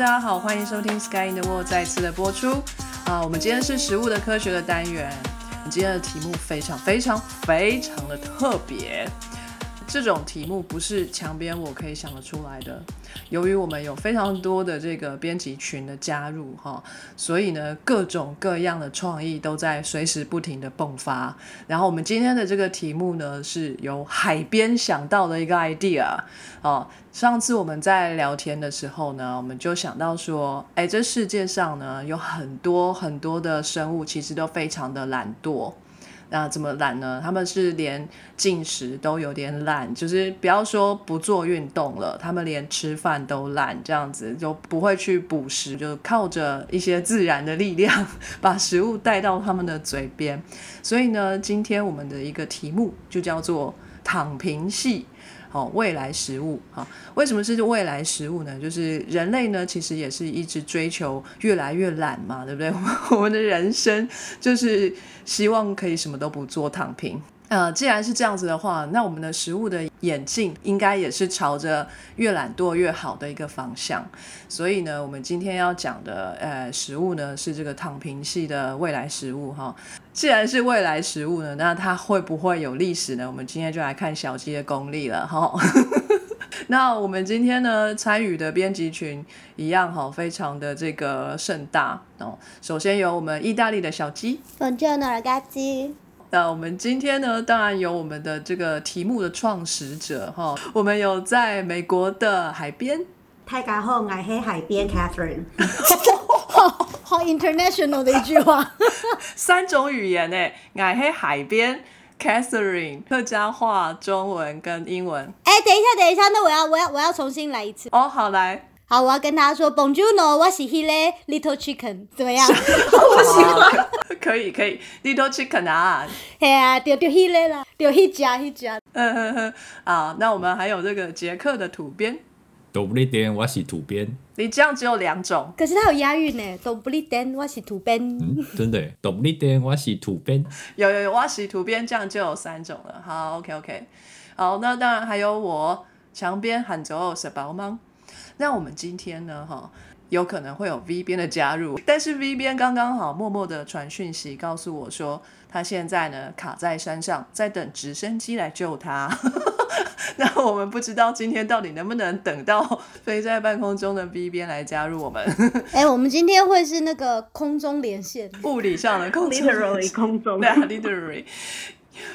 大家好，欢迎收听 Sky in the World 再次的播出啊！我们今天是食物的科学的单元，今天的题目非常非常非常的特别。这种题目不是墙边我可以想得出来的。由于我们有非常多的这个编辑群的加入哈，所以呢各种各样的创意都在随时不停的迸发。然后我们今天的这个题目呢是由海边想到的一个 idea 哦。上次我们在聊天的时候呢，我们就想到说，哎，这世界上呢有很多很多的生物其实都非常的懒惰。那怎么懒呢？他们是连进食都有点懒，就是不要说不做运动了，他们连吃饭都懒，这样子就不会去捕食，就靠着一些自然的力量 把食物带到他们的嘴边。所以呢，今天我们的一个题目就叫做“躺平系”。好，未来食物好，为什么是未来食物呢？就是人类呢，其实也是一直追求越来越懒嘛，对不对？我们的人生就是希望可以什么都不做，躺平。呃，既然是这样子的话，那我们的食物的演进应该也是朝着越懒惰越好的一个方向。所以呢，我们今天要讲的呃食物呢，是这个躺平系的未来食物哈。既然是未来食物呢，那它会不会有历史呢？我们今天就来看小鸡的功力了哈。那我们今天呢参与的编辑群一样哈，非常的这个盛大哦。首先有我们意大利的小鸡，Buongiorno ragazzi。那我们今天呢，当然有我们的这个题目的创始者哈，我们有在美国的海边，大家好，爱黑海边 Catherine，好 international 的一句话，三种语言呢，爱黑海边 Catherine，客家话、中文跟英文。哎，等一下，等一下，那我要我要我要重新来一次。哦，好来。好，我要跟他说，Bonjour，我是 h e l e Little Chicken，怎么样？我喜欢，可以可以，Little Chicken 啊。嘿啊，就就 h e l e 啦，就 he 家 he 家。嗯哼哼，啊，那我们还有这个捷克的土边，Dobry den，我是土边。你这样只有两种，可是它有押韵呢，Dobry den，我是土边。嗯，真的，Dobry den，我是土边。有有有，我是土边，这样就有三种了。好，OK OK。好，那当然还有我墙边喊着是宝吗？那我们今天呢，哈，有可能会有 V 边的加入，但是 V 边刚刚好默默的传讯息告诉我说，他现在呢卡在山上，在等直升机来救他。那我们不知道今天到底能不能等到飞在半空中的 V 边来加入我们。哎，我们今天会是那个空中连线，物理上的空中，literally 空中，对，literally。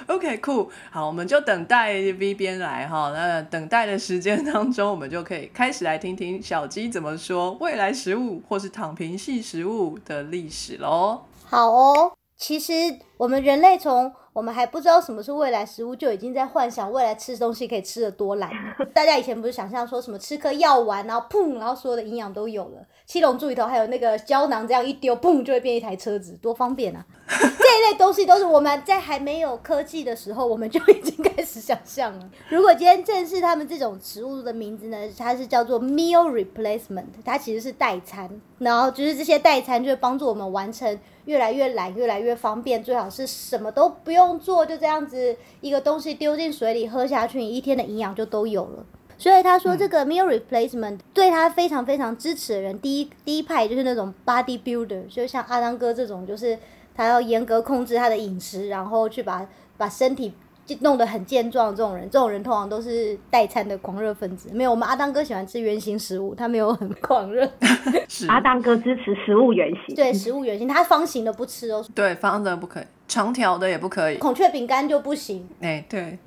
OK，cool，好，我们就等待 V 边来哈。那等待的时间当中，我们就可以开始来听听小鸡怎么说未来食物或是躺平系食物的历史喽。好哦，其实我们人类从我们还不知道什么是未来食物，就已经在幻想未来吃东西可以吃的多懒。大家以前不是想象说什么吃颗药丸，然后砰，然后所有的营养都有了。七龙珠里头还有那个胶囊，这样一丢，砰就会变一台车子，多方便啊！这一类东西都是我们在还没有科技的时候，我们就已经开始想象了。如果今天正是他们这种食物的名字呢，它是叫做 meal replacement，它其实是代餐，然后就是这些代餐就会帮助我们完成越来越懒、越来越方便，最好是什么都不用做，就这样子一个东西丢进水里喝下去，你一天的营养就都有了。所以他说，这个 meal replacement 对他非常非常支持的人，第一第一派就是那种 body builder，就像阿当哥这种，就是他要严格控制他的饮食，然后去把把身体弄得很健壮。这种人，这种人通常都是代餐的狂热分子。没有，我们阿当哥喜欢吃圆形食物，他没有很狂热。阿当哥支持食物圆形，对食物圆形，他方形的不吃哦。对，方的不可以，长条的也不可以，孔雀饼干就不行。哎，对。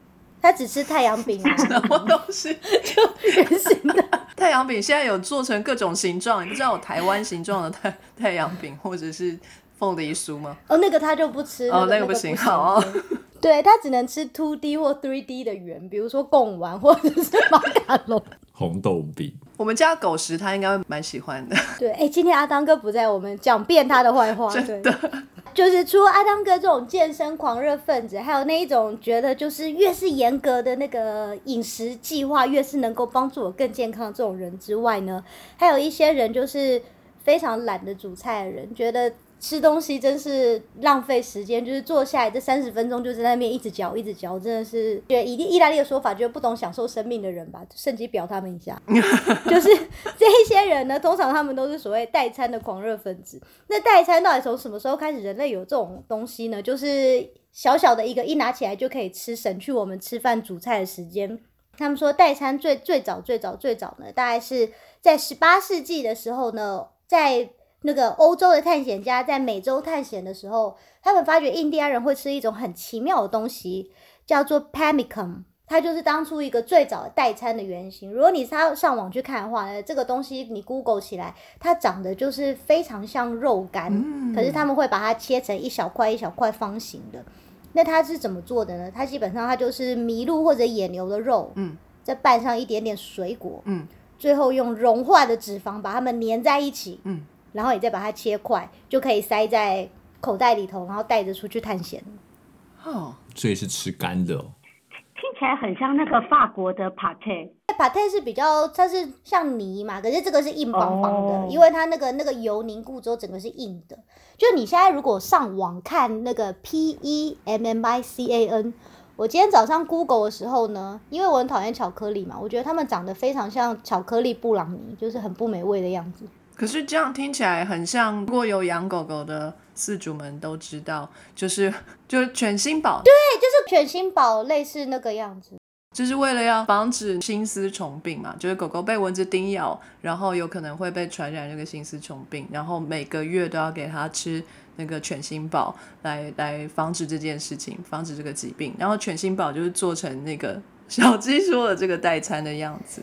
他只吃太阳饼啊，什么东西？就圆形的 太阳饼，现在有做成各种形状。你不知道有台湾形状的太太阳饼，或者是凤梨酥吗？哦，那个他就不吃。哦，那个不行。好，对他只能吃 two D 或 three D 的圆，比如说贡丸或者是马卡龙。红豆饼，我们家狗食他应该会蛮喜欢的。对，哎，今天阿当哥不在，我们讲遍他的坏话。真的。就是除了阿汤哥这种健身狂热分子，还有那一种觉得就是越是严格的那个饮食计划，越是能够帮助我更健康的这种人之外呢，还有一些人就是非常懒得煮菜的人，觉得吃东西真是浪费时间，就是坐下来这三十分钟就在那边一直嚼一直嚼，真的是对意意大利的说法，就是不懂享受生命的人吧，趁机表他们一下。就是这一些人呢，通常他们都是所谓代餐的狂热分子。那代餐到底从什么时候开始人类有这种东西呢？就是小小的一个一拿起来就可以吃，省去我们吃饭煮菜的时间。他们说代餐最最早最早最早呢，大概是在十八世纪的时候呢，在那个欧洲的探险家在美洲探险的时候，他们发觉印第安人会吃一种很奇妙的东西，叫做 pemmican，它就是当初一个最早的代餐的原型。如果你上上网去看的话呢，这个东西你 Google 起来，它长得就是非常像肉干，可是他们会把它切成一小块一小块方形的。那它是怎么做的呢？它基本上它就是麋鹿或者野牛的肉，嗯，再拌上一点点水果，嗯，最后用融化的脂肪把它们粘在一起，嗯。然后你再把它切块，就可以塞在口袋里头，然后带着出去探险。哦，所以是吃干的哦。听起来很像那个法国的 pate。pate 是比较，它是像泥嘛，可是这个是硬邦邦的，因为它那个那个油凝固之后，整个是硬的。就你现在如果上网看那个 p e m m i c a n，我今天早上 Google 的时候呢，因为我很讨厌巧克力嘛，我觉得它们长得非常像巧克力布朗尼，就是很不美味的样子。可是这样听起来很像，如果有养狗狗的饲主们都知道，就是 就是犬心宝，对，就是犬心宝，类似那个样子，就是为了要防止心丝虫病嘛，就是狗狗被蚊子叮咬，然后有可能会被传染这个心丝虫病，然后每个月都要给它吃那个犬心宝来 来防止这件事情，防止这个疾病，然后犬心宝就是做成那个小鸡说的这个代餐的样子。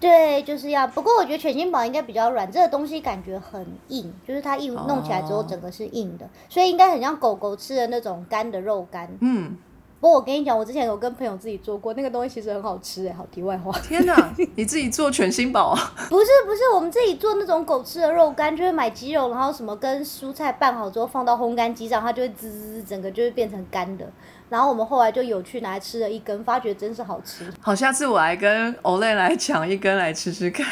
对，就是要。不过我觉得全心宝应该比较软，这个东西感觉很硬，就是它一弄起来之后，整个是硬的，所以应该很像狗狗吃的那种干的肉干。嗯。不过我跟你讲，我之前有跟朋友自己做过，那个东西其实很好吃哎。好，题外话。天哪，你自己做全新宝啊？不是不是，我们自己做那种狗吃的肉干，就是买鸡肉，然后什么跟蔬菜拌好之后放到烘干机上，它就会滋滋，整个就会变成干的。然后我们后来就有去拿来吃了一根，发觉真是好吃。好，下次我来跟 Olay 来抢一根来吃吃看。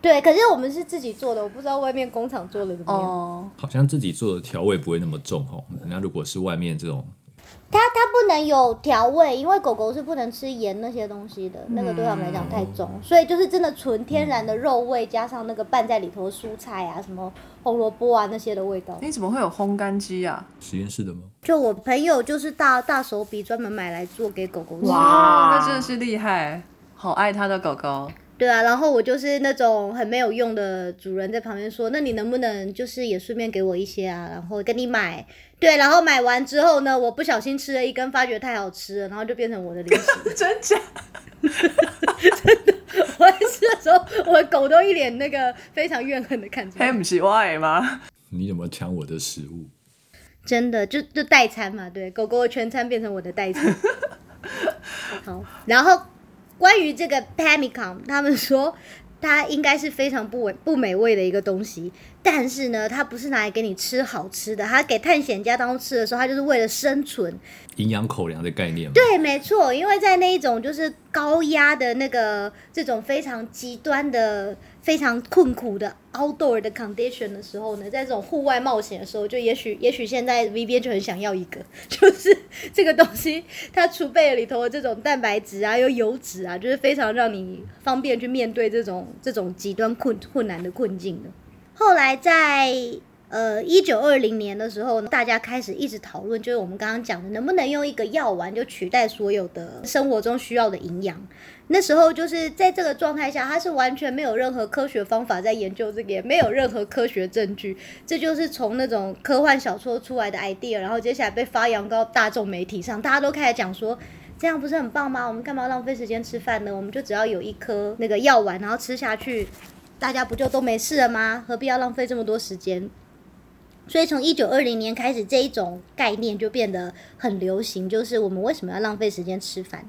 对，可是我们是自己做的，我不知道外面工厂做的怎么样。哦，好像自己做的调味不会那么重哦。那如果是外面这种。它它不能有调味，因为狗狗是不能吃盐那些东西的，那个对它们来讲太重，所以就是真的纯天然的肉味，加上那个拌在里头的蔬菜啊，什么红萝卜啊那些的味道。你怎么会有烘干机啊？实验室的吗？就我朋友就是大大手笔专门买来做给狗狗吃。哇，那真的是厉害，好爱他的狗狗。对啊，然后我就是那种很没有用的主人，在旁边说：“那你能不能就是也顺便给我一些啊？然后跟你买。”对，然后买完之后呢，我不小心吃了一根，发觉太好吃了，然后就变成我的零食。真假？真的，我吃的时候，我的狗都一脸那个非常怨恨的看着。还不是我吗？你怎么抢我的食物？真的，就就代餐嘛，对，狗狗的全餐变成我的代餐。好，然后。关于这个 pemmican，他们说它应该是非常不美不美味的一个东西，但是呢，它不是拿来给你吃好吃的，它给探险家当中吃的时候，它就是为了生存，营养口粮的概念。对，没错，因为在那一种就是高压的那个这种非常极端的。非常困苦的 outdoor 的 condition 的时候呢，在这种户外冒险的时候，就也许也许现在 V B 就很想要一个，就是这个东西，它储备里头的这种蛋白质啊，又油脂啊，就是非常让你方便去面对这种这种极端困困难的困境的。后来在呃一九二零年的时候，大家开始一直讨论，就是我们刚刚讲的，能不能用一个药丸就取代所有的生活中需要的营养。那时候就是在这个状态下，他是完全没有任何科学方法在研究这个，也没有任何科学证据。这就是从那种科幻小说出来的 idea，然后接下来被发扬到大众媒体上，大家都开始讲说，这样不是很棒吗？我们干嘛浪费时间吃饭呢？我们就只要有一颗那个药丸，然后吃下去，大家不就都没事了吗？何必要浪费这么多时间？所以从一九二零年开始，这一种概念就变得很流行，就是我们为什么要浪费时间吃饭？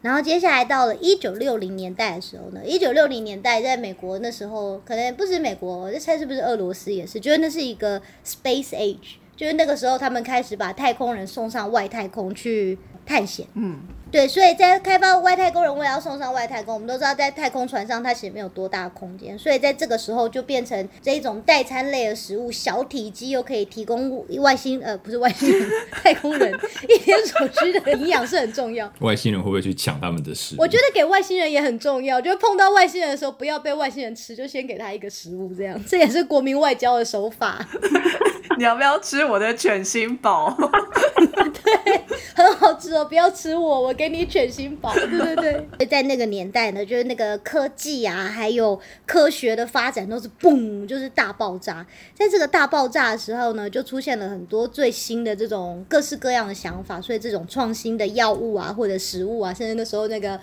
然后接下来到了一九六零年代的时候呢，一九六零年代在美国那时候可能不止美国，我猜是不是俄罗斯也是，觉得那是一个 space age，就是那个时候他们开始把太空人送上外太空去探险。嗯，对，所以在开发外太空人为了要送上外太空，我们都知道在太空船上它其实没有多大的空间，所以在这个时候就变成这一种代餐类的食物，小体积又可以提供外星呃不是外星人太空人 一天所需的营养是很重要。外星人会不会去抢他们的食物？我觉得给外星人也很重要，就是碰到外星人的时候，不要被外星人吃，就先给他一个食物，这样这也是国民外交的手法。你要不要吃我的犬心堡？很好吃哦，不要吃我，我给你卷心堡。对对对，在那个年代呢，就是那个科技啊，还有科学的发展都是嘣，就是大爆炸。在这个大爆炸的时候呢，就出现了很多最新的这种各式各样的想法，所以这种创新的药物啊，或者食物啊，甚至那时候那个。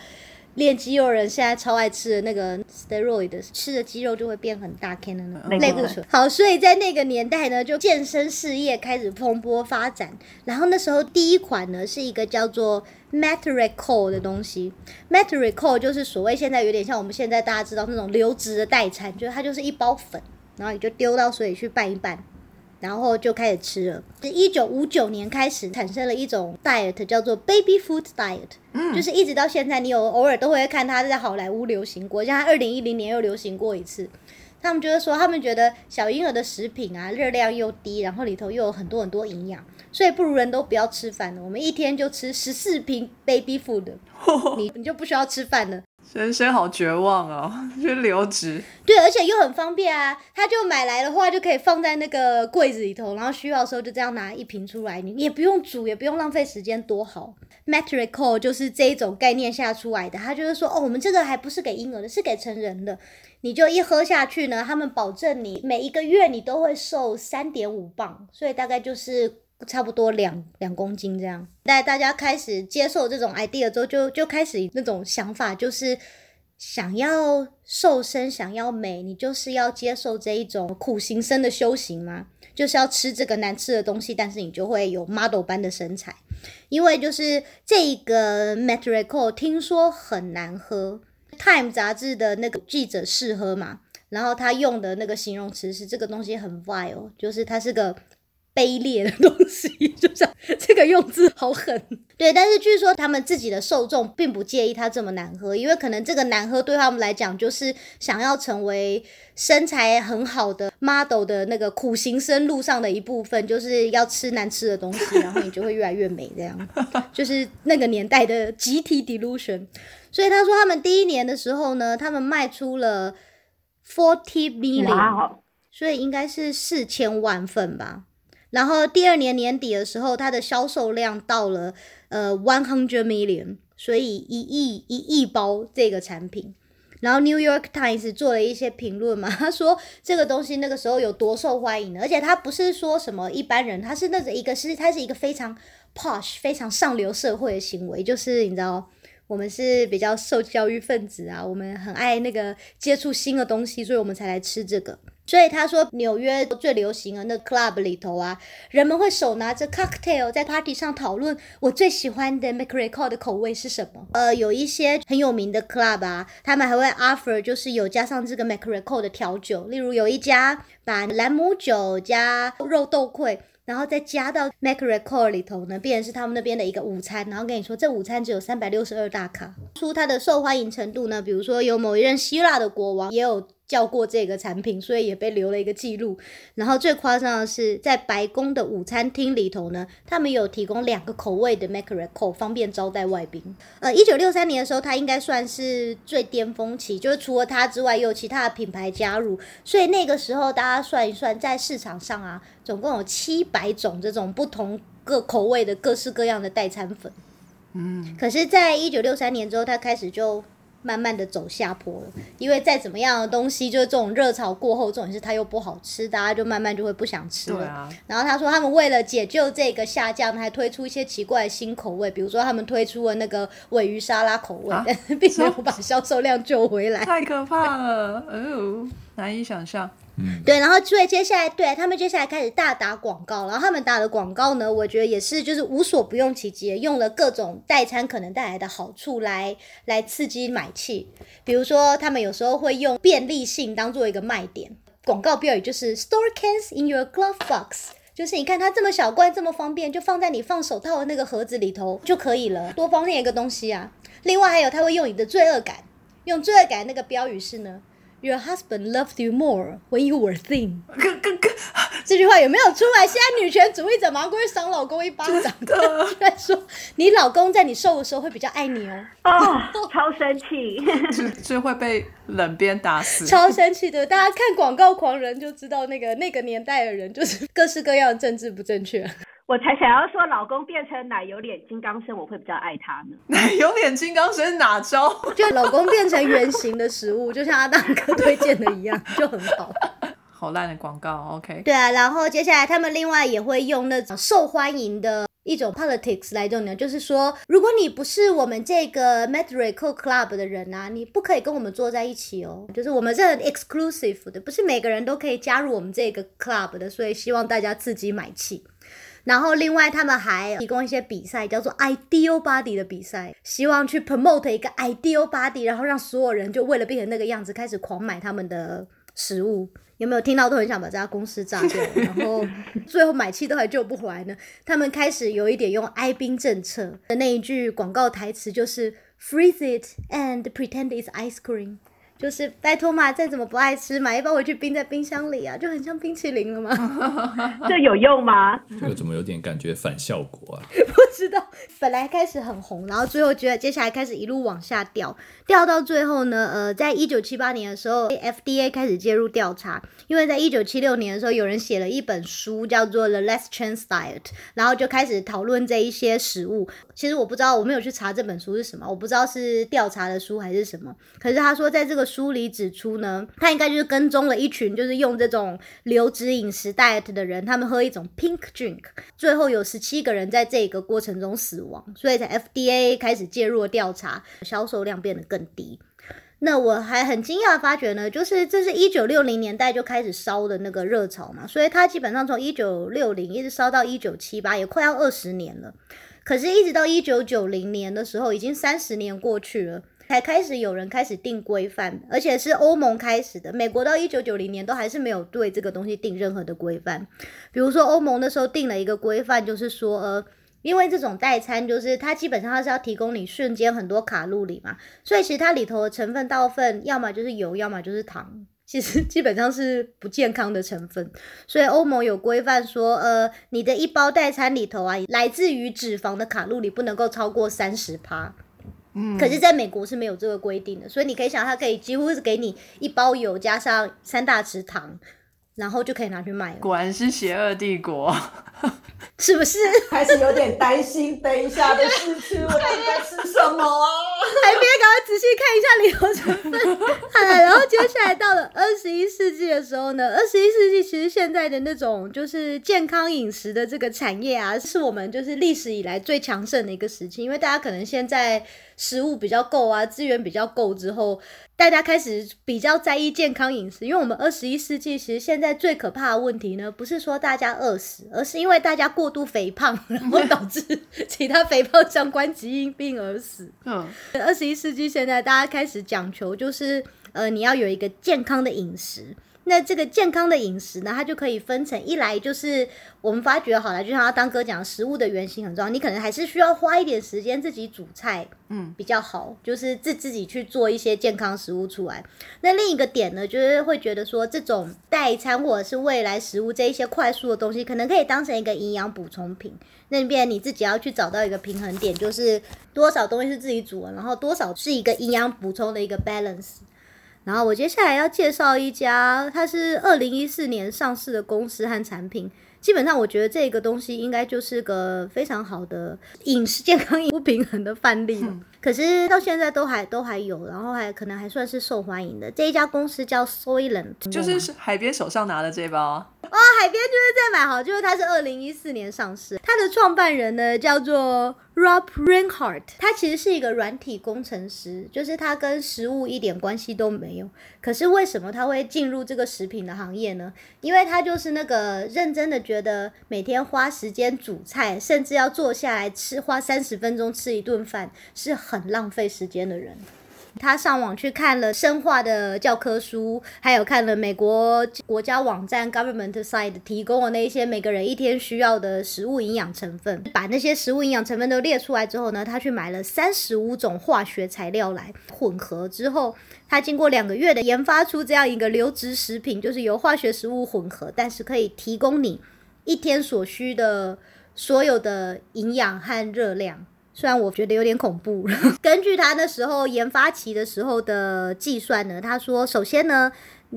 练肌肉人现在超爱吃的那个 steroid，吃的肌肉就会变很大 can 的那种类固醇。好，所以在那个年代呢，就健身事业开始蓬勃发展。然后那时候第一款呢是一个叫做 Matricol 的东西，Matricol 就是所谓现在有点像我们现在大家知道那种流质的代餐，就是它就是一包粉，然后你就丢到水里去拌一拌。然后就开始吃了。是一九五九年开始产生了一种 diet，叫做 baby food diet，嗯，就是一直到现在，你有偶尔都会看它在好莱坞流行过，像它二零一零年又流行过一次。他们就是说，他们觉得小婴儿的食品啊，热量又低，然后里头又有很多很多营养，所以不如人都不要吃饭了。我们一天就吃十四瓶 baby food，你你就不需要吃饭了。人生好绝望哦，就留职。对，而且又很方便啊，他就买来的话就可以放在那个柜子里头，然后需要的时候就这样拿一瓶出来，你也不用煮，也不用浪费时间，多好。Metrico 就是这一种概念下出来的，他就是说，哦，我们这个还不是给婴儿的，是给成人的，你就一喝下去呢，他们保证你每一个月你都会瘦三点五磅，所以大概就是。差不多两两公斤这样，在大家开始接受这种 idea 之后，就就开始那种想法，就是想要瘦身，想要美，你就是要接受这一种苦行僧的修行吗？就是要吃这个难吃的东西，但是你就会有 model 般的身材，因为就是这个 Metrical 听说很难喝，Time 杂志的那个记者试喝嘛，然后他用的那个形容词是这个东西很 vile，就是它是个。卑劣的东西，就像这个用字好狠。对，但是据说他们自己的受众并不介意它这么难喝，因为可能这个难喝对他们来讲就是想要成为身材很好的 model 的那个苦行僧路上的一部分，就是要吃难吃的东西，然后你就会越来越美。这样 就是那个年代的集体 delusion。所以他说他们第一年的时候呢，他们卖出了 forty million，所以应该是四千万份吧。然后第二年年底的时候，它的销售量到了呃 one hundred million，所以一亿一亿包这个产品。然后 New York Times 做了一些评论嘛，他说这个东西那个时候有多受欢迎的，而且他不是说什么一般人，他是那个一个是它是一个非常 posh 非常上流社会的行为，就是你知道我们是比较受教育分子啊，我们很爱那个接触新的东西，所以我们才来吃这个。所以他说，纽约最流行的那 club 里头啊，人们会手拿着 cocktail 在 party 上讨论我最喜欢的 McRae 的口味是什么。呃，有一些很有名的 club 啊，他们还会 offer 就是有加上这个 McRae 的调酒，例如有一家把兰姆酒加肉豆蔻，然后再加到 McRae 里头呢，必然是他们那边的一个午餐。然后跟你说，这午餐只有三百六十二大卡。出它的受欢迎程度呢，比如说有某一任希腊的国王也有。叫过这个产品，所以也被留了一个记录。然后最夸张的是，在白宫的午餐厅里头呢，他们有提供两个口味的 m a c a r o n 方便招待外宾。呃，一九六三年的时候，它应该算是最巅峰期，就是除了它之外，又有其他的品牌加入。所以那个时候，大家算一算，在市场上啊，总共有七百种这种不同各口味的各式各样的代餐粉。嗯，可是，在一九六三年之后，它开始就。慢慢的走下坡了，因为再怎么样的东西，就是这种热潮过后，这种是它又不好吃，大家就慢慢就会不想吃了。然后他说，他们为了解救这个下降，还推出一些奇怪的新口味，比如说他们推出了那个尾鱼沙拉口味，但是 并没有把销售量救回来，太可怕了，哦，难以想象。对，然后所以接下来，对他们接下来开始大打广告，然后他们打的广告呢，我觉得也是就是无所不用其极，用了各种代餐可能带来的好处来来刺激买气。比如说，他们有时候会用便利性当做一个卖点，广告标语就是 “Store cans in your glove box”。就是你看它这么小罐，这么方便，就放在你放手套的那个盒子里头就可以了，多方便一个东西啊！另外还有，他会用你的罪恶感，用罪恶感那个标语是呢，Your husband loved you more when you were thin。这句话有没有出来？现在女权主义者马上过去赏老公一巴掌，在 说你老公在你瘦的时候会比较爱你哦。哦，超生气，是是会被冷鞭打死。超生气的！大家看广告狂人就知道，那个那个年代的人就是各式各样的政治不正确。我才想要说，老公变成奶油脸金刚身，我会比较爱他呢。奶油脸金刚身哪招？就老公变成圆形的食物，就像阿大哥推荐的一样，就很好。好烂的广告，OK。对啊，然后接下来他们另外也会用那种受欢迎的一种 politics 来用呢，就是说，如果你不是我们这个 matrico Club 的人啊，你不可以跟我们坐在一起哦。就是我们是很 exclusive 的，不是每个人都可以加入我们这个 club 的，所以希望大家自己买气。然后另外他们还提供一些比赛，叫做 Ideal Body 的比赛，希望去 promote 一个 Ideal Body，然后让所有人就为了变成那个样子，开始狂买他们的食物。有没有听到都很想把这家公司炸掉，然后最后买气都还救不回来呢？他们开始有一点用 哀兵政策的那一句广告台词，就是 Freeze it and pretend it's ice cream。就是拜托嘛，再怎么不爱吃，买一包回去冰在冰箱里啊，就很像冰淇淋了吗？这有用吗？这个怎么有点感觉反效果啊？不知道，本来开始很红，然后最后觉得接下来开始一路往下掉，掉到最后呢，呃，在一九七八年的时候，FDA 开始介入调查，因为在一九七六年的时候，有人写了一本书叫做《The Less Chance Diet》，然后就开始讨论这一些食物。其实我不知道，我没有去查这本书是什么，我不知道是调查的书还是什么。可是他说，在这个书里指出呢，他应该就是跟踪了一群就是用这种流质饮食 diet 的人，他们喝一种 pink drink，最后有十七个人在这个过程中死亡，所以才 FDA 开始介入调查，销售量变得更低。那我还很惊讶发觉呢，就是这是一九六零年代就开始烧的那个热潮嘛，所以它基本上从一九六零一直烧到一九七八，也快要二十年了。可是，一直到一九九零年的时候，已经三十年过去了，才开始有人开始定规范，而且是欧盟开始的。美国到一九九零年都还是没有对这个东西定任何的规范。比如说，欧盟那时候定了一个规范，就是说，呃，因为这种代餐，就是它基本上它是要提供你瞬间很多卡路里嘛，所以其实它里头的成分大部分要么就是油，要么就是糖。其实 基本上是不健康的成分，所以欧盟有规范说，呃，你的一包代餐里头啊，来自于脂肪的卡路里不能够超过三十趴。可是在美国是没有这个规定的，所以你可以想，它可以几乎是给你一包油加上三大匙糖。然后就可以拿去卖了。果然是邪恶帝国，是不是？开始有点担心，等一下的试吃我到底在吃什么啊？还别赶快仔细看一下里头成分。好了，然后接下来到了二十一世纪的时候呢，二十一世纪其实现在的那种就是健康饮食的这个产业啊，是我们就是历史以来最强盛的一个时期，因为大家可能现在。食物比较够啊，资源比较够之后，大家开始比较在意健康饮食。因为我们二十一世纪其实现在最可怕的问题呢，不是说大家饿死，而是因为大家过度肥胖，然后导致其他肥胖相关疾病病而死。嗯，二十一世纪现在大家开始讲求就是呃，你要有一个健康的饮食。那这个健康的饮食呢，它就可以分成一来就是我们发觉好了，就像他当哥讲，食物的原型很重要，你可能还是需要花一点时间自己煮菜，嗯，比较好，就是自自己去做一些健康食物出来。那另一个点呢，就是会觉得说这种代餐或者是未来食物这一些快速的东西，可能可以当成一个营养补充品。那边你自己要去找到一个平衡点，就是多少东西是自己煮的，然后多少是一个营养补充的一个 balance。然后我接下来要介绍一家，它是二零一四年上市的公司和产品。基本上我觉得这个东西应该就是个非常好的饮食健康不平衡的范例。可是到现在都还都还有，然后还可能还算是受欢迎的。这一家公司叫 Soylent，就是海边手上拿的这包。哦，海边就是在买好，就是它是二零一四年上市，它的创办人呢叫做 Rob Reinhardt，他其实是一个软体工程师，就是他跟食物一点关系都没有。可是为什么他会进入这个食品的行业呢？因为他就是那个认真的觉得每天花时间煮菜，甚至要坐下来吃，花三十分钟吃一顿饭是很浪费时间的人。他上网去看了生化的教科书，还有看了美国国家网站 Government Side 提供的那一些每个人一天需要的食物营养成分，把那些食物营养成分都列出来之后呢，他去买了三十五种化学材料来混合之后，他经过两个月的研发出这样一个流质食品，就是由化学食物混合，但是可以提供你一天所需的所有的营养和热量。虽然我觉得有点恐怖，根据他那时候研发期的时候的计算呢，他说，首先呢，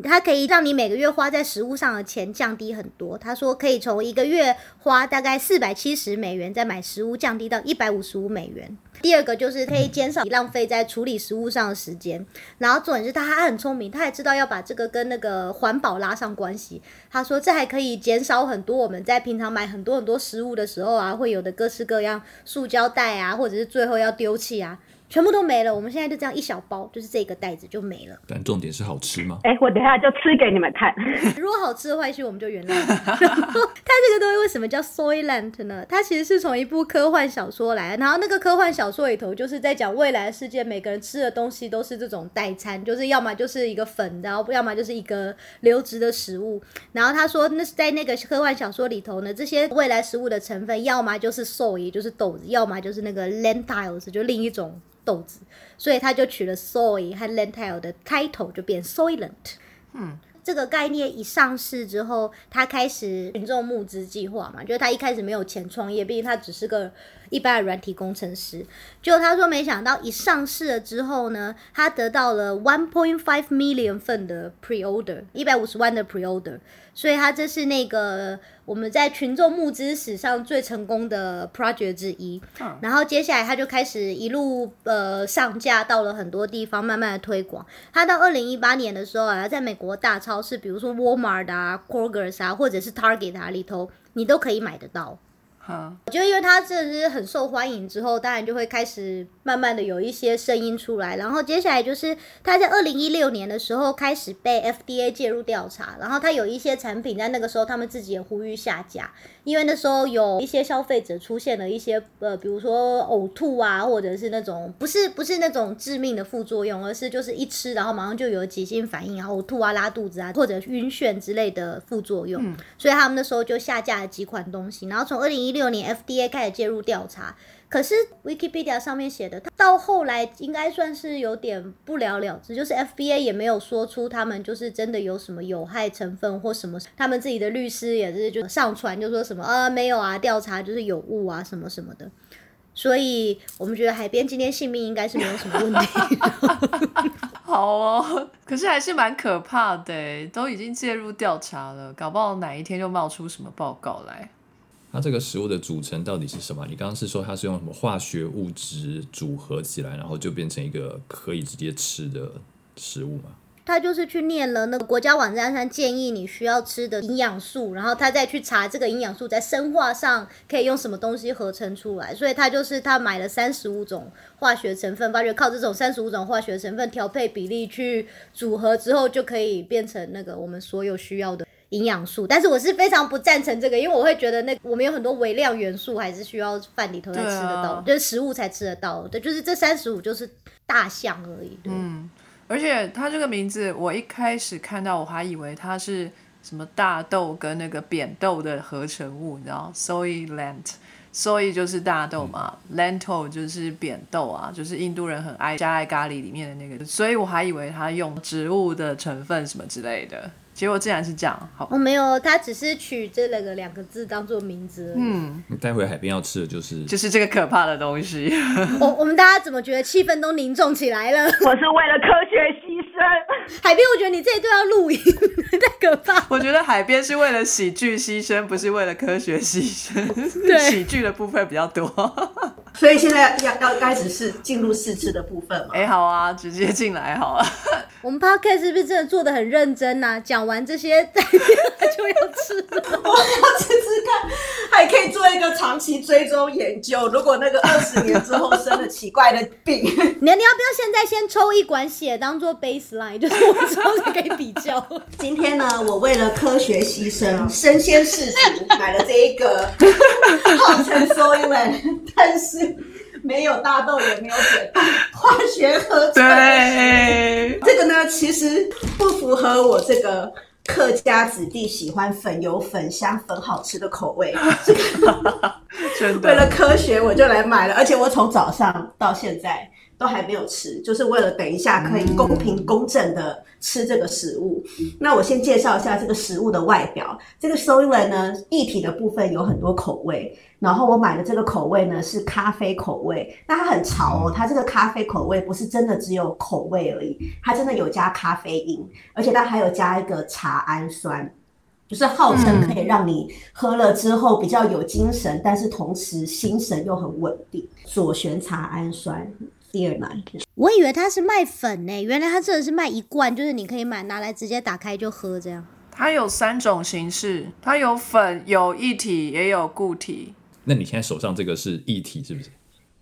它可以让你每个月花在食物上的钱降低很多。他说可以从一个月花大概四百七十美元再买食物，降低到一百五十五美元。第二个就是可以减少你浪费在处理食物上的时间。然后重点是他还很聪明，他也知道要把这个跟那个环保拉上关系。他说这还可以减少很多我们在平常买很多很多食物的时候啊，会有的各式各样塑胶袋啊，或者是最后要丢弃啊。全部都没了，我们现在就这样一小包，就是这个袋子就没了。但重点是好吃吗？哎，我等下就吃给你们看。如果好吃的话，也许我们就原谅。它这个东西为什么叫 Soylent 呢？它其实是从一部科幻小说来，然后那个科幻小说里头就是在讲未来的世界，每个人吃的东西都是这种代餐，就是要么就是一个粉，然后要么就是一个流质的食物。然后他说，那是在那个科幻小说里头呢，这些未来食物的成分，要么就是 soy，就是豆子，要么就是那个 lentils，就另一种。豆子，所以他就取了 soy 和 lentil 的开头，就变 soylent。嗯，这个概念一上市之后，他开始群众募资计划嘛，就是他一开始没有钱创业，毕竟他只是个一般的软体工程师。就他说，没想到一上市了之后呢，他得到了 one point five million 份的 pre order，一百五十万的 pre order。所以他这是那个我们在群众募资史上最成功的 project 之一。然后接下来他就开始一路呃上架到了很多地方，慢慢的推广。他到二零一八年的时候啊，在美国大超市，比如说 Walmart 啊、Kroger 啊，或者是 Target 啊里头，你都可以买得到。就因为它真的是很受欢迎，之后当然就会开始慢慢的有一些声音出来，然后接下来就是他在二零一六年的时候开始被 FDA 介入调查，然后他有一些产品在那个时候他们自己也呼吁下架，因为那时候有一些消费者出现了一些呃，比如说呕吐啊，或者是那种不是不是那种致命的副作用，而是就是一吃然后马上就有急性反应，然后呕吐啊、拉肚子啊，或者晕眩之类的副作用，所以他们那时候就下架了几款东西，然后从二零一六年 FDA 开始介入调查，可是 Wikipedia 上面写的，他到后来应该算是有点不了了之，就是 FBA 也没有说出他们就是真的有什么有害成分或什么，他们自己的律师也是就上传就说什么啊没有啊，调查就是有误啊什么什么的，所以我们觉得海边今天性命应该是没有什么问题。好哦，可是还是蛮可怕的，都已经介入调查了，搞不好哪一天就冒出什么报告来。它这个食物的组成到底是什么？你刚刚是说它是用什么化学物质组合起来，然后就变成一个可以直接吃的食物吗？他就是去念了那个国家网站上建议你需要吃的营养素，然后他再去查这个营养素在生化上可以用什么东西合成出来。所以他就是他买了三十五种化学成分，发觉靠这种三十五种化学成分调配比例去组合之后，就可以变成那个我们所有需要的。营养素，但是我是非常不赞成这个，因为我会觉得那我们有很多微量元素还是需要饭里头才吃得到，就是食物才吃得到对，就是这三十五就是大象而已。嗯，而且它这个名字，我一开始看到我还以为它是什么大豆跟那个扁豆的合成物，你知道，soy lent，soy 就是大豆嘛，lentil 就是扁豆啊，就是印度人很爱加在咖喱里面的那个，所以我还以为它用植物的成分什么之类的。结果竟然是这样，好，我没有，他只是取这两个两个字当做名字。嗯，待会海边要吃的就是就是这个可怕的东西。我我们大家怎么觉得气氛都凝重起来了？我是为了科学牺牲。海边，我觉得你这一段要录影，太可怕。我觉得海边是为了喜剧牺牲，不是为了科学牺牲。对，喜剧的部分比较多。所以现在要要开始是进入试吃的部分嘛？哎，好啊，直接进来好了。我们 podcast 是不是真的做的很认真呐？讲完这些，就要吃了，我要吃吃看，还可以做一个长期追踪研究。如果那个二十年之后生了奇怪的病，你你要不要现在先抽一管血当做 baseline，就是我之后可以比较。今天呢，我为了科学牺牲，身先士卒买了这一个 号称 soy 但是。没有大豆，也没有扁担，化学合成。对，这个呢，其实不符合我这个客家子弟喜欢粉油粉香粉好吃的口味。真为了。科学，我就来买了，而且我从早上到现在都还没有吃，就是为了等一下可以公平公正的吃这个食物。那我先介绍一下这个食物的外表。这个 Soylent 呢，液体的部分有很多口味，然后我买的这个口味呢是咖啡口味。那它很潮哦，它这个咖啡口味不是真的只有口味而已，它真的有加咖啡因，而且它还有加一个茶氨酸。就是号称可以让你喝了之后比较有精神，但是同时心神又很稳定。左旋茶氨酸第二奶，我以为它是卖粉呢，原来它真的是卖一罐，就是你可以买拿来直接打开就喝这样。它有三种形式，它有粉、有液体，也有固体。那你现在手上这个是液体是不是？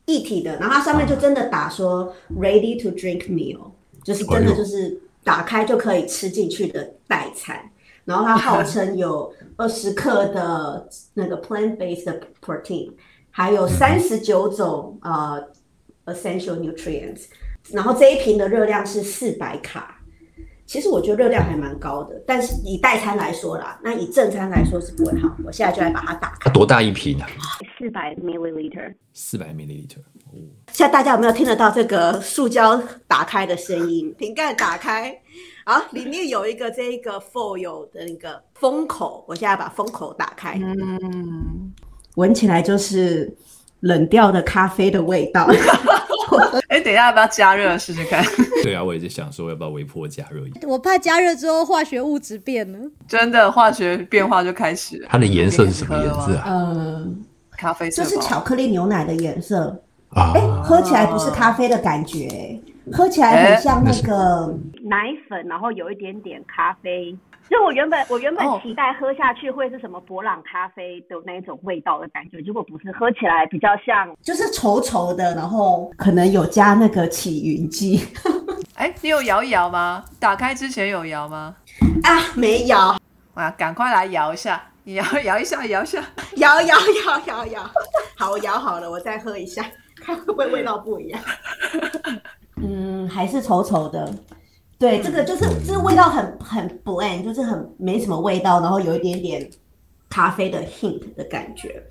液体的，然后它上面就真的打说 ready to drink meal，就是真的就是打开就可以吃进去的代餐。然后它号称有 二十克的那个 plant based protein，还有三十九种呃 essential nutrients，然后这一瓶的热量是四百卡。其实我觉得热量还蛮高的，但是以代餐来说啦，那以正餐来说是不会好。我现在就来把它打开。它多大一瓶啊？四百 milliliter。四百 milliliter。哦，现在大家有没有听得到这个塑胶打开的声音？瓶盖打开，好，里面有一个这一个 foil 的那个封口，我现在把封口打开，嗯，闻起来就是冷掉的咖啡的味道。哎，等一下要不要加热试试看？对啊，我也在想说要不要微波加热一点。我怕加热之后化学物质变了。真的化学变化就开始了。它的颜色是什么颜色啊？嗯，咖啡色包这是巧克力牛奶的颜色，啊哎、，喝起来不是咖啡的感觉，喝起来很像那个。奶粉，然后有一点点咖啡。就我原本我原本哦期待喝下去会是什么博朗咖啡的那种味道的感觉，结果不是，喝起来比较像就是稠稠的，然后可能有加那个起云剂 哎，你有摇一摇吗？打开之前有摇吗？啊，没摇，啊，赶快来摇一下，你摇摇一下，摇一下。摇摇摇摇摇，好，我摇好了，我再喝一下，看会不会味道不一样。嗯，还是稠稠的。对，这个就是这个味道很很 bland，就是很没什么味道，然后有一点点咖啡的 hint 的感觉。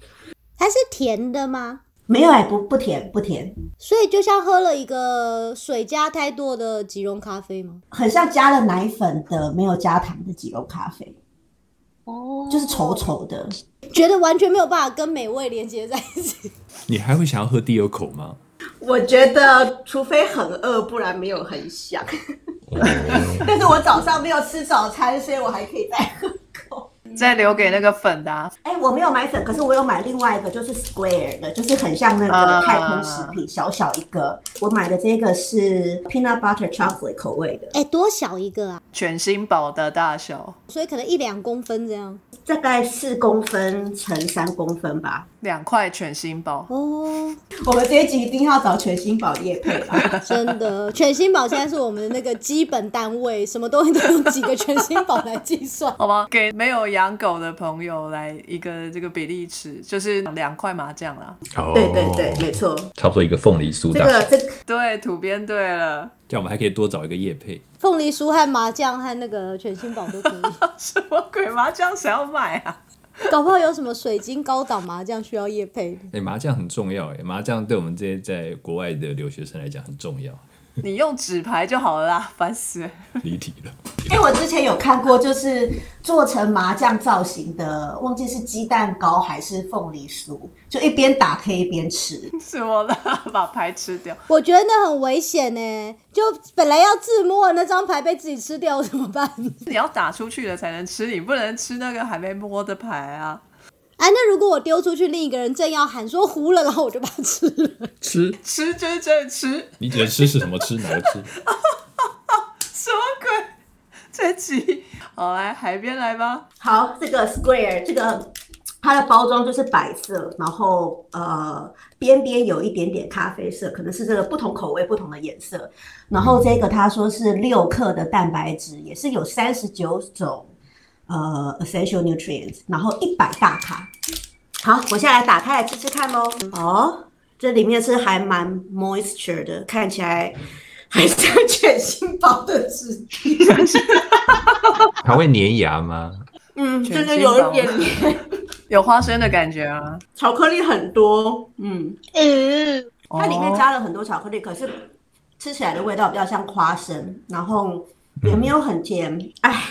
它是甜的吗？没有哎、不不甜不甜，所以就像喝了一个水加太多的即溶咖啡吗？很像加了奶粉的没有加糖的即溶咖啡，哦，就是稠稠的。觉得完全没有办法跟美味连接在一起。你还会想要喝第二口吗？我觉得，除非很饿，不然没有很想。但是我早上没有吃早餐，所以我还可以再喝。再留给那个粉的、啊，哎、我没有买粉，可是我有买另外一个，就是 square 的，就是很像那啊个太空食品，小小一个。我买的这个是 peanut butter chocolate 口味的，哎、多小一个啊？全新宝的大小，所以可能一两公分这样。大概四公分乘三公分吧。两块全新宝。哦，我们这一集一定要找全新宝叶配吧。真的，全新宝现在是我们的那个基本单位，什么东西都用几个全新宝来计算。好吗？给没有养狗的朋友来一个这个比例尺，就是两块麻将啦。哦对对对，没错。差不多一个凤梨酥这大小，个这个对，土编对了，这样我们还可以多找一个叶配。凤梨酥和麻将和那个全新宝都可以，什么鬼麻将谁要买啊？搞不好有什么水晶高档麻将需要叶配的。哎、麻将很重要哎，麻将对我们这些在国外的留学生来讲很重要。你用纸牌就好了啦，烦死了。离题了，哎、我之前有看过，就是做成麻将造型的，忘记是鸡蛋糕还是凤梨酥，就一边打可以一边吃。什么啦？把牌吃掉？我觉得那很危险呢，就本来要自摸的那张牌被自己吃掉怎么办？你要打出去了才能吃，你不能吃那个还没摸的牌啊！哎，那如果我丢出去，另一个人正要喊说糊了，然后我就把它吃了，吃，吃就是真的吃，你指的吃是什么吃？哪个吃？什么鬼？这集好来海边来吧。好，这个 square 这个它的包装就是白色，然后呃边边有一点点咖啡色，可能是这个不同口味不同的颜色。然后这个他说是六克的蛋白质，也是有三十九种呃 essential nutrients，然后一百大卡。好，我现在来打开来吃吃看喽。哦，这里面是还蛮 moisture 的，看起来还像全新包的质地。它会粘牙吗？嗯，就全新是有一点黏，有花生的感觉啊。巧克力很多。嗯，嗯，它里面哦加了很多巧克力，可是吃起来的味道比较像花生，然后也没有很甜。哎，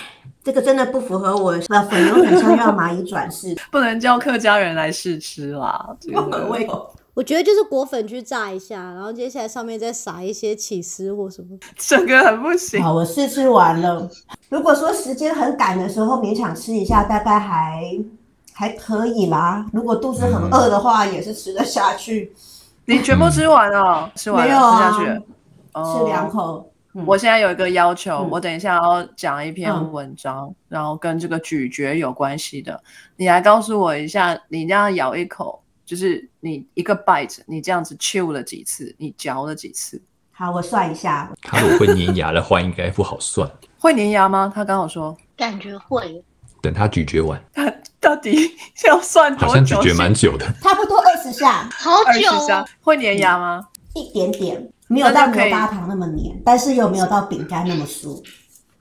这个真的不符合我的粉油很像要蚂蚁转世，不能叫客家人来试吃啦。这不合个 胃口。我觉得就是果粉去炸一下，然后接下来上面再撒一些起司或什么。整个很不行。好，我试吃完了。如果说时间很赶的时候，勉强吃一下，大概还还可以啦。如果肚子很饿的话，也是吃得下去，你全部吃完了？吃完了，没有啊吃下去吃两口。嗯我现在有一个要求，嗯我等一下要讲一篇嗯文章，然后跟这个咀嚼有关系的。你来告诉我一下，你这样咬一口，就是你一个 bite，你这样子 chew 了几次？你嚼了几次？好，我算一下，他如果会粘牙的话，应该不好算。会粘牙吗？他刚好说，感觉会。等他咀嚼完，他 到底要算多久好像咀？嚼蛮久的。差不多二十下，好二十久下哦，会粘牙吗？一点点，没有到牛轧糖那么黏，但是又没有到饼干那么酥。